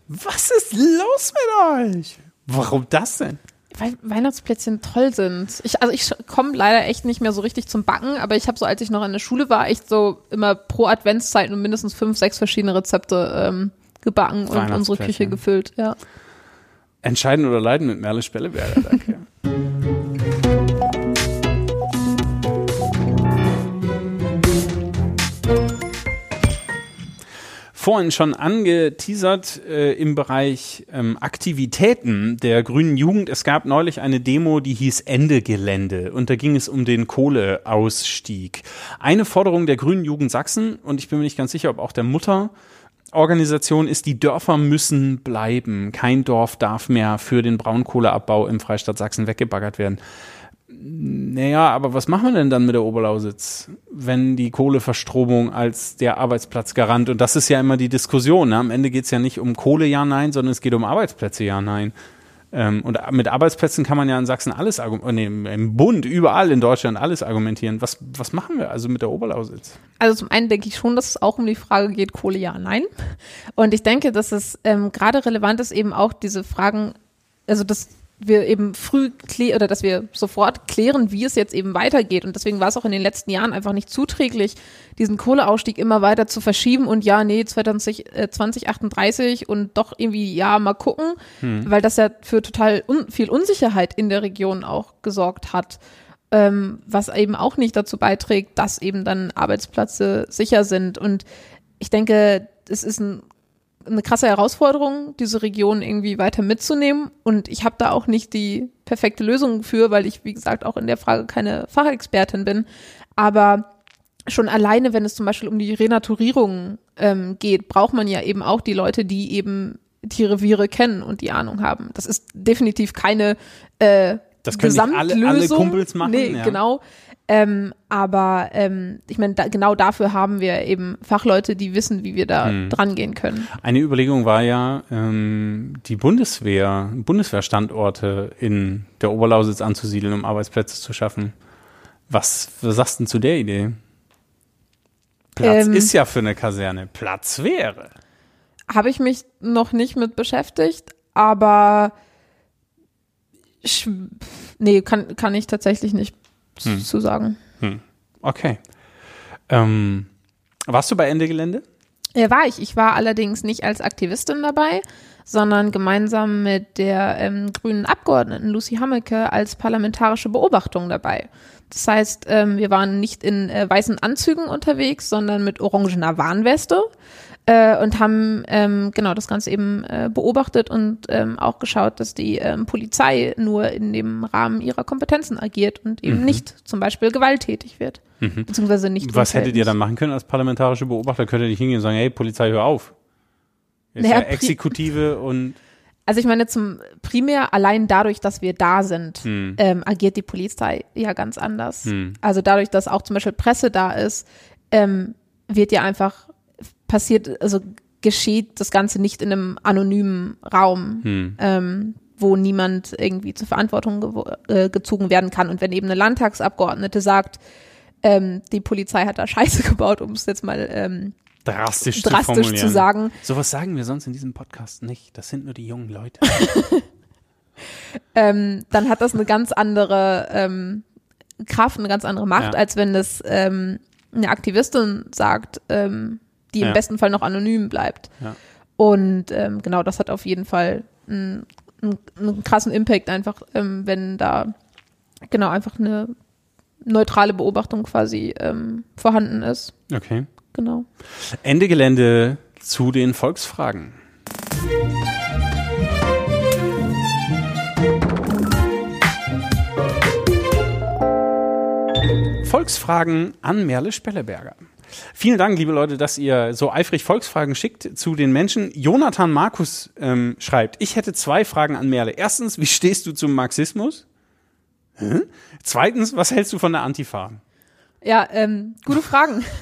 [SPEAKER 1] Was ist los mit euch? Warum das denn?
[SPEAKER 2] Weil Weihnachtsplätzchen toll sind. Ich, also ich komme leider echt nicht mehr so richtig zum Backen, aber ich habe so, als ich noch in der Schule war, echt so immer pro Adventszeit nur mindestens fünf, sechs verschiedene Rezepte ähm, gebacken und unsere. Küche gefüllt. Ja.
[SPEAKER 1] Entscheiden oder leiden mit Merle Spelleberger, danke. Vorhin schon angeteasert äh, im Bereich ähm, Aktivitäten der Grünen Jugend. Es gab neulich eine Demo, die hieß Ende Gelände und da ging es um den Kohleausstieg. Eine Forderung der Grünen Jugend Sachsen und ich bin mir nicht ganz sicher, ob auch der Mutter Organisation ist, die Dörfer müssen bleiben. Kein Dorf darf mehr für den Braunkohleabbau im Freistaat Sachsen weggebaggert werden. Naja, aber was machen wir denn dann mit der Oberlausitz, wenn die Kohleverstromung als der Arbeitsplatzgarant, und das ist ja immer die Diskussion, ne? am Ende geht es ja nicht um Kohle, ja, nein, sondern es geht um Arbeitsplätze, ja, nein. Ähm, und mit Arbeitsplätzen kann man ja in Sachsen alles argumentieren, nee, im Bund, überall in Deutschland alles argumentieren. Was, was machen wir also mit der Oberlausitz?
[SPEAKER 2] Also zum einen denke ich schon, dass es auch um die Frage geht, Kohle ja, nein. Und ich denke, dass es ähm, gerade relevant ist, eben auch diese Fragen, also das wir eben früh oder dass wir sofort klären, wie es jetzt eben weitergeht. Und deswegen war es auch in den letzten Jahren einfach nicht zuträglich, diesen Kohleausstieg immer weiter zu verschieben und ja, nee, 20, äh, 2038 und doch irgendwie, ja, mal gucken, hm. weil das ja für total un viel Unsicherheit in der Region auch gesorgt hat. Ähm, was eben auch nicht dazu beiträgt, dass eben dann Arbeitsplätze sicher sind. Und ich denke, es ist ein eine krasse Herausforderung, diese Region irgendwie weiter mitzunehmen. Und ich habe da auch nicht die perfekte Lösung für, weil ich, wie gesagt, auch in der Frage keine Fachexpertin bin. Aber schon alleine, wenn es zum Beispiel um die Renaturierung ähm, geht, braucht man ja eben auch die Leute, die eben die Reviere kennen und die Ahnung haben. Das ist definitiv keine äh,
[SPEAKER 1] das können nicht alle, alle Kumpels machen.
[SPEAKER 2] Nee,
[SPEAKER 1] ja.
[SPEAKER 2] genau. Ähm, aber ähm, ich meine, da, genau dafür haben wir eben Fachleute, die wissen, wie wir da hm. dran gehen können.
[SPEAKER 1] Eine Überlegung war ja, ähm, die Bundeswehr, Bundeswehrstandorte in der Oberlausitz anzusiedeln, um Arbeitsplätze zu schaffen. Was, was sagst du denn zu der Idee? Platz ähm, ist ja für eine Kaserne. Platz wäre.
[SPEAKER 2] Habe ich mich noch nicht mit beschäftigt, aber nee, kann, kann ich tatsächlich nicht hm. zu sagen. Hm.
[SPEAKER 1] Okay. Ähm, warst du bei Ende Gelände?
[SPEAKER 2] Ja, war ich. Ich war allerdings nicht als Aktivistin dabei, sondern gemeinsam mit der ähm, grünen Abgeordneten Lucy Hammeke als parlamentarische Beobachtung dabei. Das heißt, ähm, wir waren nicht in äh, weißen Anzügen unterwegs, sondern mit orangener Warnweste äh, und haben ähm, genau das Ganze eben äh, beobachtet und ähm, auch geschaut, dass die ähm, Polizei nur in dem Rahmen ihrer Kompetenzen agiert und eben mhm. nicht zum Beispiel gewalttätig wird. Mhm. Beziehungsweise nicht.
[SPEAKER 1] Was hättet ihr dann machen können als parlamentarische Beobachter? Könnt ihr nicht hingehen und sagen, hey, Polizei, hör auf. Ist naja, ja Exekutive und
[SPEAKER 2] also ich meine, zum primär allein dadurch, dass wir da sind, hm. ähm, agiert die Polizei ja ganz anders. Hm. Also dadurch, dass auch zum Beispiel Presse da ist, ähm, wird ja einfach passiert, also geschieht das Ganze nicht in einem anonymen Raum, hm. ähm, wo niemand irgendwie zur Verantwortung ge äh, gezogen werden kann. Und wenn eben eine Landtagsabgeordnete sagt, ähm, die Polizei hat da Scheiße *laughs* gebaut, um es jetzt mal ähm,
[SPEAKER 1] drastisch,
[SPEAKER 2] drastisch
[SPEAKER 1] zu,
[SPEAKER 2] zu, sagen.
[SPEAKER 1] Sowas sagen wir sonst in diesem Podcast nicht. Das sind nur die jungen Leute. *laughs* *laughs*
[SPEAKER 2] ähm, dann hat das eine ganz andere ähm, Kraft, eine ganz andere Macht, ja. als wenn das ähm, eine Aktivistin sagt, ähm, die ja. im besten Fall noch anonym bleibt. Ja. Und ähm, genau, das hat auf jeden Fall einen, einen, krassen Impact einfach, ähm, wenn da genau einfach eine neutrale Beobachtung quasi ähm, vorhanden ist.
[SPEAKER 1] Okay.
[SPEAKER 2] Genau.
[SPEAKER 1] Ende Gelände zu den Volksfragen. Volksfragen an Merle Spelleberger. Vielen Dank, liebe Leute, dass ihr so eifrig Volksfragen schickt zu den Menschen. Jonathan Markus ähm, schreibt, ich hätte zwei Fragen an Merle. Erstens, wie stehst du zum Marxismus? Hm? Zweitens, was hältst du von der Antifa?
[SPEAKER 2] Ja, ähm, gute Fragen. *laughs*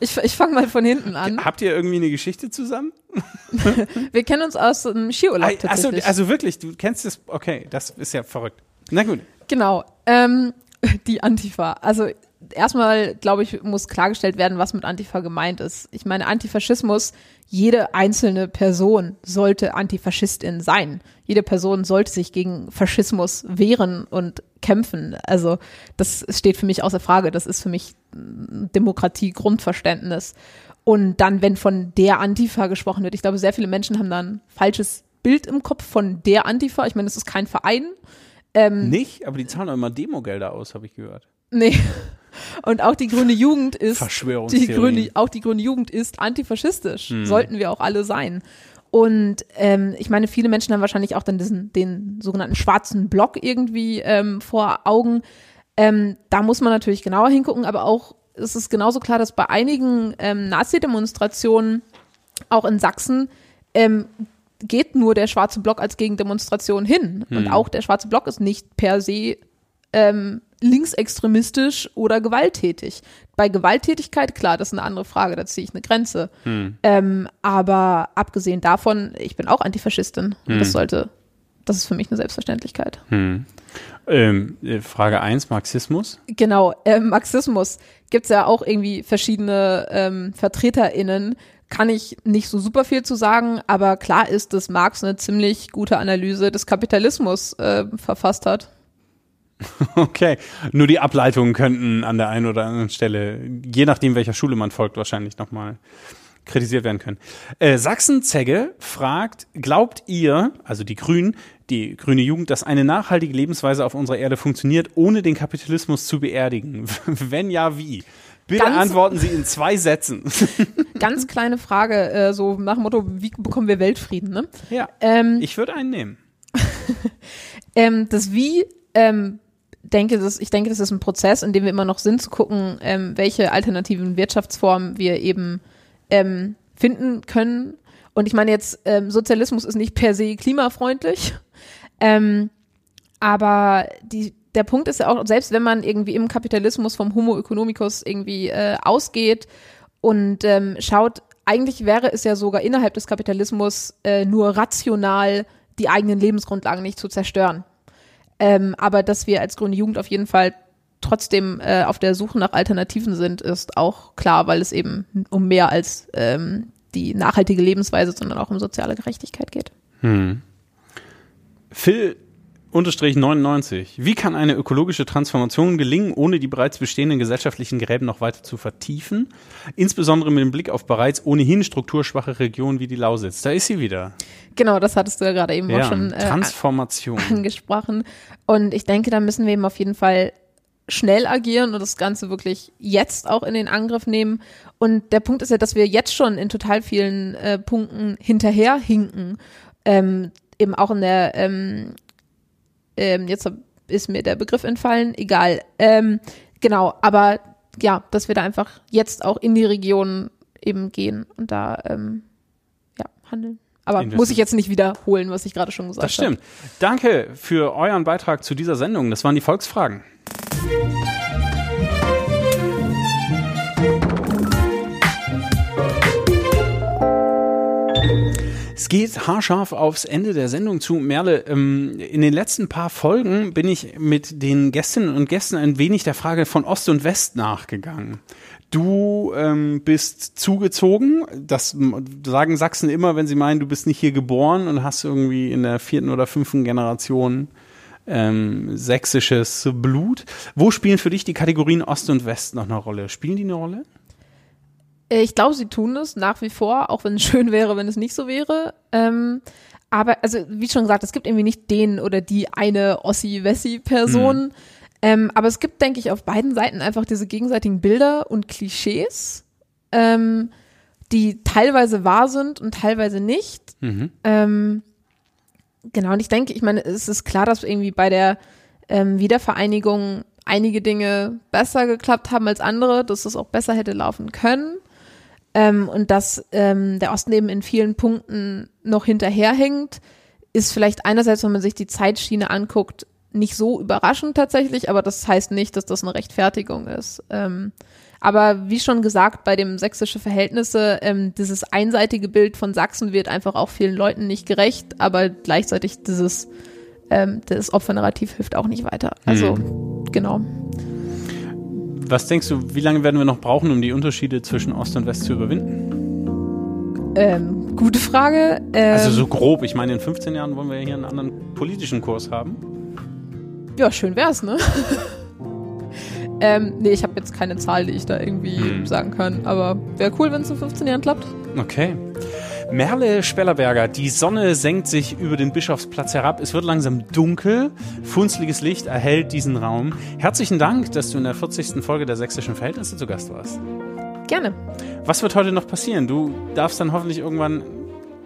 [SPEAKER 2] Ich, ich fange mal von hinten an.
[SPEAKER 1] Habt ihr irgendwie eine Geschichte zusammen? *laughs*
[SPEAKER 2] Wir kennen uns aus einem Skiurlaub
[SPEAKER 1] Achso, also wirklich, du kennst es, okay, das ist ja verrückt. Na gut.
[SPEAKER 2] Genau, ähm, *laughs* die Antifa. Also erstmal, glaube ich, muss klargestellt werden, was mit Antifa gemeint ist. Ich meine, Antifaschismus, jede einzelne Person sollte Antifaschistin sein. Jede Person sollte sich gegen Faschismus wehren und kämpfen. Also das steht für mich außer Frage. Das ist für mich Demokratie-Grundverständnis. Und dann, wenn von der Antifa gesprochen wird, ich glaube, sehr viele Menschen haben dann falsches Bild im Kopf von der Antifa. Ich meine, es ist kein Verein. Ähm,
[SPEAKER 1] Nicht? Aber die zahlen doch immer Demogelder aus, habe ich gehört.
[SPEAKER 2] Nee. Und auch die grüne Jugend ist die grüne, auch die grüne Jugend ist antifaschistisch. Sollten wir auch alle sein. Und ähm, ich meine, viele Menschen haben wahrscheinlich auch dann diesen, den sogenannten schwarzen Block irgendwie ähm, vor Augen. Ähm, da muss man natürlich genauer hingucken, aber auch es ist genauso klar, dass bei einigen ähm, Nazi-Demonstrationen, auch in Sachsen, ähm, geht nur der schwarze Block als Gegendemonstration hin. Und auch der schwarze Block ist nicht per se ähm, linksextremistisch oder gewalttätig. Bei Gewalttätigkeit, klar, das ist eine andere Frage, da ziehe ich eine Grenze. Ähm, aber abgesehen davon, ich bin auch Antifaschistin. Und das sollte, das ist für mich eine Selbstverständlichkeit.
[SPEAKER 1] Ähm, äh, Frage 1, Marxismus.
[SPEAKER 2] Genau, ähm, Marxismus gibt's ja auch irgendwie verschiedene ähm, VertreterInnen. Kann ich nicht so super viel zu sagen, aber klar ist, dass Marx eine ziemlich gute Analyse des Kapitalismus äh, verfasst hat. *laughs*
[SPEAKER 1] Okay. Nur die Ableitungen könnten an der einen oder anderen Stelle, je nachdem welcher Schule man folgt, wahrscheinlich nochmal kritisiert werden können. Äh, Sachsen-Zegge fragt, glaubt ihr, also die Grünen, die grüne Jugend, dass eine nachhaltige Lebensweise auf unserer Erde funktioniert, ohne den Kapitalismus zu beerdigen? *laughs* Wenn ja, wie? Bitte
[SPEAKER 2] Ganz-
[SPEAKER 1] antworten Sie in zwei Sätzen. *laughs*
[SPEAKER 2] Ganz kleine Frage, äh, so nach dem Motto, wie bekommen wir Weltfrieden, ne?
[SPEAKER 1] ja.
[SPEAKER 2] Ähm,
[SPEAKER 1] Ich würde einen nehmen.
[SPEAKER 2] Ähm, das Wie, ähm, denke, das, ich denke, das ist ein Prozess, in dem wir immer noch sind, zu gucken, ähm, welche alternativen Wirtschaftsformen wir eben ähm, finden können. Und ich meine jetzt, ähm, Sozialismus ist nicht per se klimafreundlich, *laughs* ähm, aber die, der Punkt ist ja auch, selbst wenn man irgendwie im Kapitalismus vom Homo economicus irgendwie äh, ausgeht und ähm, schaut, eigentlich wäre es ja sogar innerhalb des Kapitalismus äh, nur rational, die eigenen Lebensgrundlagen nicht zu zerstören. Ähm, aber dass wir als grüne Jugend auf jeden Fall trotzdem äh, auf der Suche nach Alternativen sind, ist auch klar, weil es eben um mehr als ähm, die nachhaltige Lebensweise, sondern auch um soziale Gerechtigkeit geht.
[SPEAKER 1] Phil unterstrich 99. Wie kann eine ökologische Transformation gelingen, ohne die bereits bestehenden gesellschaftlichen Gräben noch weiter zu vertiefen? Insbesondere mit dem Blick auf bereits ohnehin strukturschwache Regionen wie die Lausitz. Da ist sie wieder.
[SPEAKER 2] Genau, das hattest du ja gerade eben auch
[SPEAKER 1] Ja,
[SPEAKER 2] schon äh,
[SPEAKER 1] Transformation. *laughs*
[SPEAKER 2] angesprochen. Und ich denke, da müssen wir eben auf jeden Fall schnell agieren und das Ganze wirklich jetzt auch in den Angriff nehmen. Und der Punkt ist ja, dass wir jetzt schon in total vielen äh, Punkten hinterherhinken. Ähm, eben auch in der, ähm, ähm, jetzt ist mir der Begriff entfallen, egal. Ähm, genau, aber ja, dass wir da einfach jetzt auch in die Region eben gehen und da ähm, ja, handeln. Aber muss ich jetzt nicht wiederholen, was ich gerade schon gesagt
[SPEAKER 1] Das
[SPEAKER 2] habe.
[SPEAKER 1] stimmt. Danke für euren Beitrag zu dieser Sendung. Das waren die Volksfragen. Es geht haarscharf aufs Ende der Sendung zu. Merle, ähm, in den letzten paar Folgen bin ich mit den Gästinnen und Gästen ein wenig der Frage von Ost und West nachgegangen. Du ähm, bist zugezogen. Das sagen Sachsen immer, wenn sie meinen, du bist nicht hier geboren und hast irgendwie in der vierten oder fünften Generation ähm, sächsisches Blut. Wo spielen für dich die Kategorien Ost und West noch eine Rolle? Spielen die eine Rolle?
[SPEAKER 2] Äh, Ich glaube, sie tun es nach wie vor, auch wenn es *laughs* schön wäre, wenn es nicht so wäre. Ähm, aber, also, wie schon gesagt, es gibt irgendwie nicht den oder die eine Ossi-Wessi-Person. Ähm, aber es gibt, denke ich, auf beiden Seiten einfach diese gegenseitigen Bilder und Klischees, ähm, die teilweise wahr sind und teilweise nicht. Ähm, genau, und ich denke, ich meine, es ist klar, dass irgendwie bei der ähm, Wiedervereinigung einige Dinge besser geklappt haben als andere, dass es auch besser hätte laufen können. Ähm, und dass ähm, der Osten eben in vielen Punkten noch hinterherhängt, ist vielleicht einerseits, wenn man sich die Zeitschiene anguckt, nicht so überraschend tatsächlich, aber das heißt nicht, dass das eine Rechtfertigung ist. Ähm, aber wie schon gesagt, bei dem sächsische Verhältnisse, ähm, dieses einseitige Bild von Sachsen wird einfach auch vielen Leuten nicht gerecht, aber gleichzeitig dieses ähm, das Opfernarrativ hilft auch nicht weiter. Also genau.
[SPEAKER 1] Was denkst du, wie lange werden wir noch brauchen, um die Unterschiede zwischen Ost und West zu überwinden?
[SPEAKER 2] Ähm, gute Frage. Ähm,
[SPEAKER 1] Also so grob. Ich meine, in 15 Jahren wollen wir ja hier einen anderen politischen Kurs haben.
[SPEAKER 2] Ja, schön wär's, ne? *laughs* ähm, nee, ich habe jetzt keine Zahl, die ich da irgendwie
[SPEAKER 1] Hm.
[SPEAKER 2] sagen kann, aber wäre cool, wenn es in 15 Jahren klappt.
[SPEAKER 1] Okay. Merle Spellerberger, die Sonne senkt sich über den Bischofsplatz herab. Es wird langsam dunkel. Funzliges Licht erhellt diesen Raum. Herzlichen Dank, dass du in der 40. Folge der Sächsischen Verhältnisse zu Gast warst.
[SPEAKER 2] Gerne.
[SPEAKER 1] Was wird heute noch passieren? Du darfst dann hoffentlich irgendwann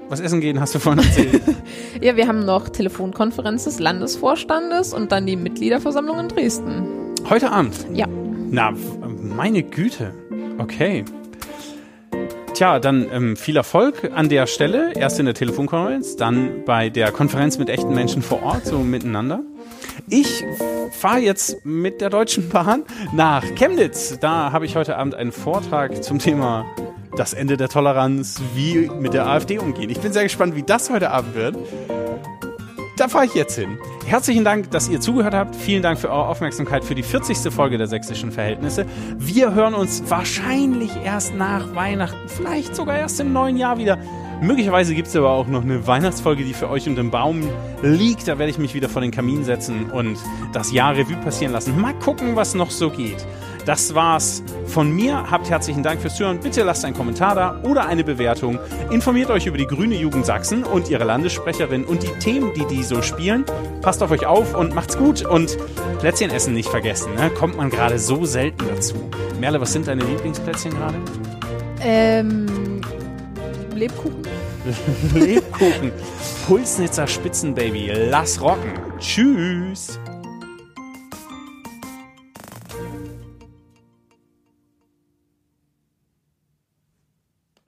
[SPEAKER 1] was essen gehen, hast du vorhin erzählt. *laughs*
[SPEAKER 2] ja, wir haben noch Telefonkonferenz des Landesvorstandes und dann die Mitgliederversammlung in Dresden.
[SPEAKER 1] Heute Abend?
[SPEAKER 2] Ja.
[SPEAKER 1] Na, meine Güte. Okay. Tja, dann ähm, viel Erfolg an der Stelle. Erst in der Telefonkonferenz, dann bei der Konferenz mit echten Menschen vor Ort, so miteinander. Ich fahre jetzt mit der Deutschen Bahn nach Chemnitz. Da habe ich heute Abend einen Vortrag zum Thema das Ende der Toleranz, wie mit der AfD umgehen. Ich bin sehr gespannt, wie das heute Abend wird. Da fahre ich jetzt hin. Herzlichen Dank, dass ihr zugehört habt. Vielen Dank für eure Aufmerksamkeit für die 40. Folge der sächsischen Verhältnisse. Wir hören uns wahrscheinlich erst nach Weihnachten, vielleicht sogar erst im neuen Jahr wieder. Möglicherweise gibt es aber auch noch eine Weihnachtsfolge, die für euch unter dem Baum liegt. Da werde ich mich wieder vor den Kamin setzen und das Jahr Revue passieren lassen. Mal gucken, was noch so geht. Das war's von mir. Habt herzlichen Dank fürs Zuhören. Bitte lasst einen Kommentar da oder eine Bewertung. Informiert euch über die Grüne Jugend Sachsen und ihre Landessprecherin und die Themen, die die so spielen. Passt auf euch auf und macht's gut. Und Plätzchen essen nicht vergessen. Ne? Kommt man gerade so selten dazu. Merle, was sind deine Lieblingsplätzchen gerade?
[SPEAKER 2] Ähm, Lebkuchen. *laughs*
[SPEAKER 1] Lebkuchen. Pulsnitzer Spitzenbaby. Lass rocken. Tschüss.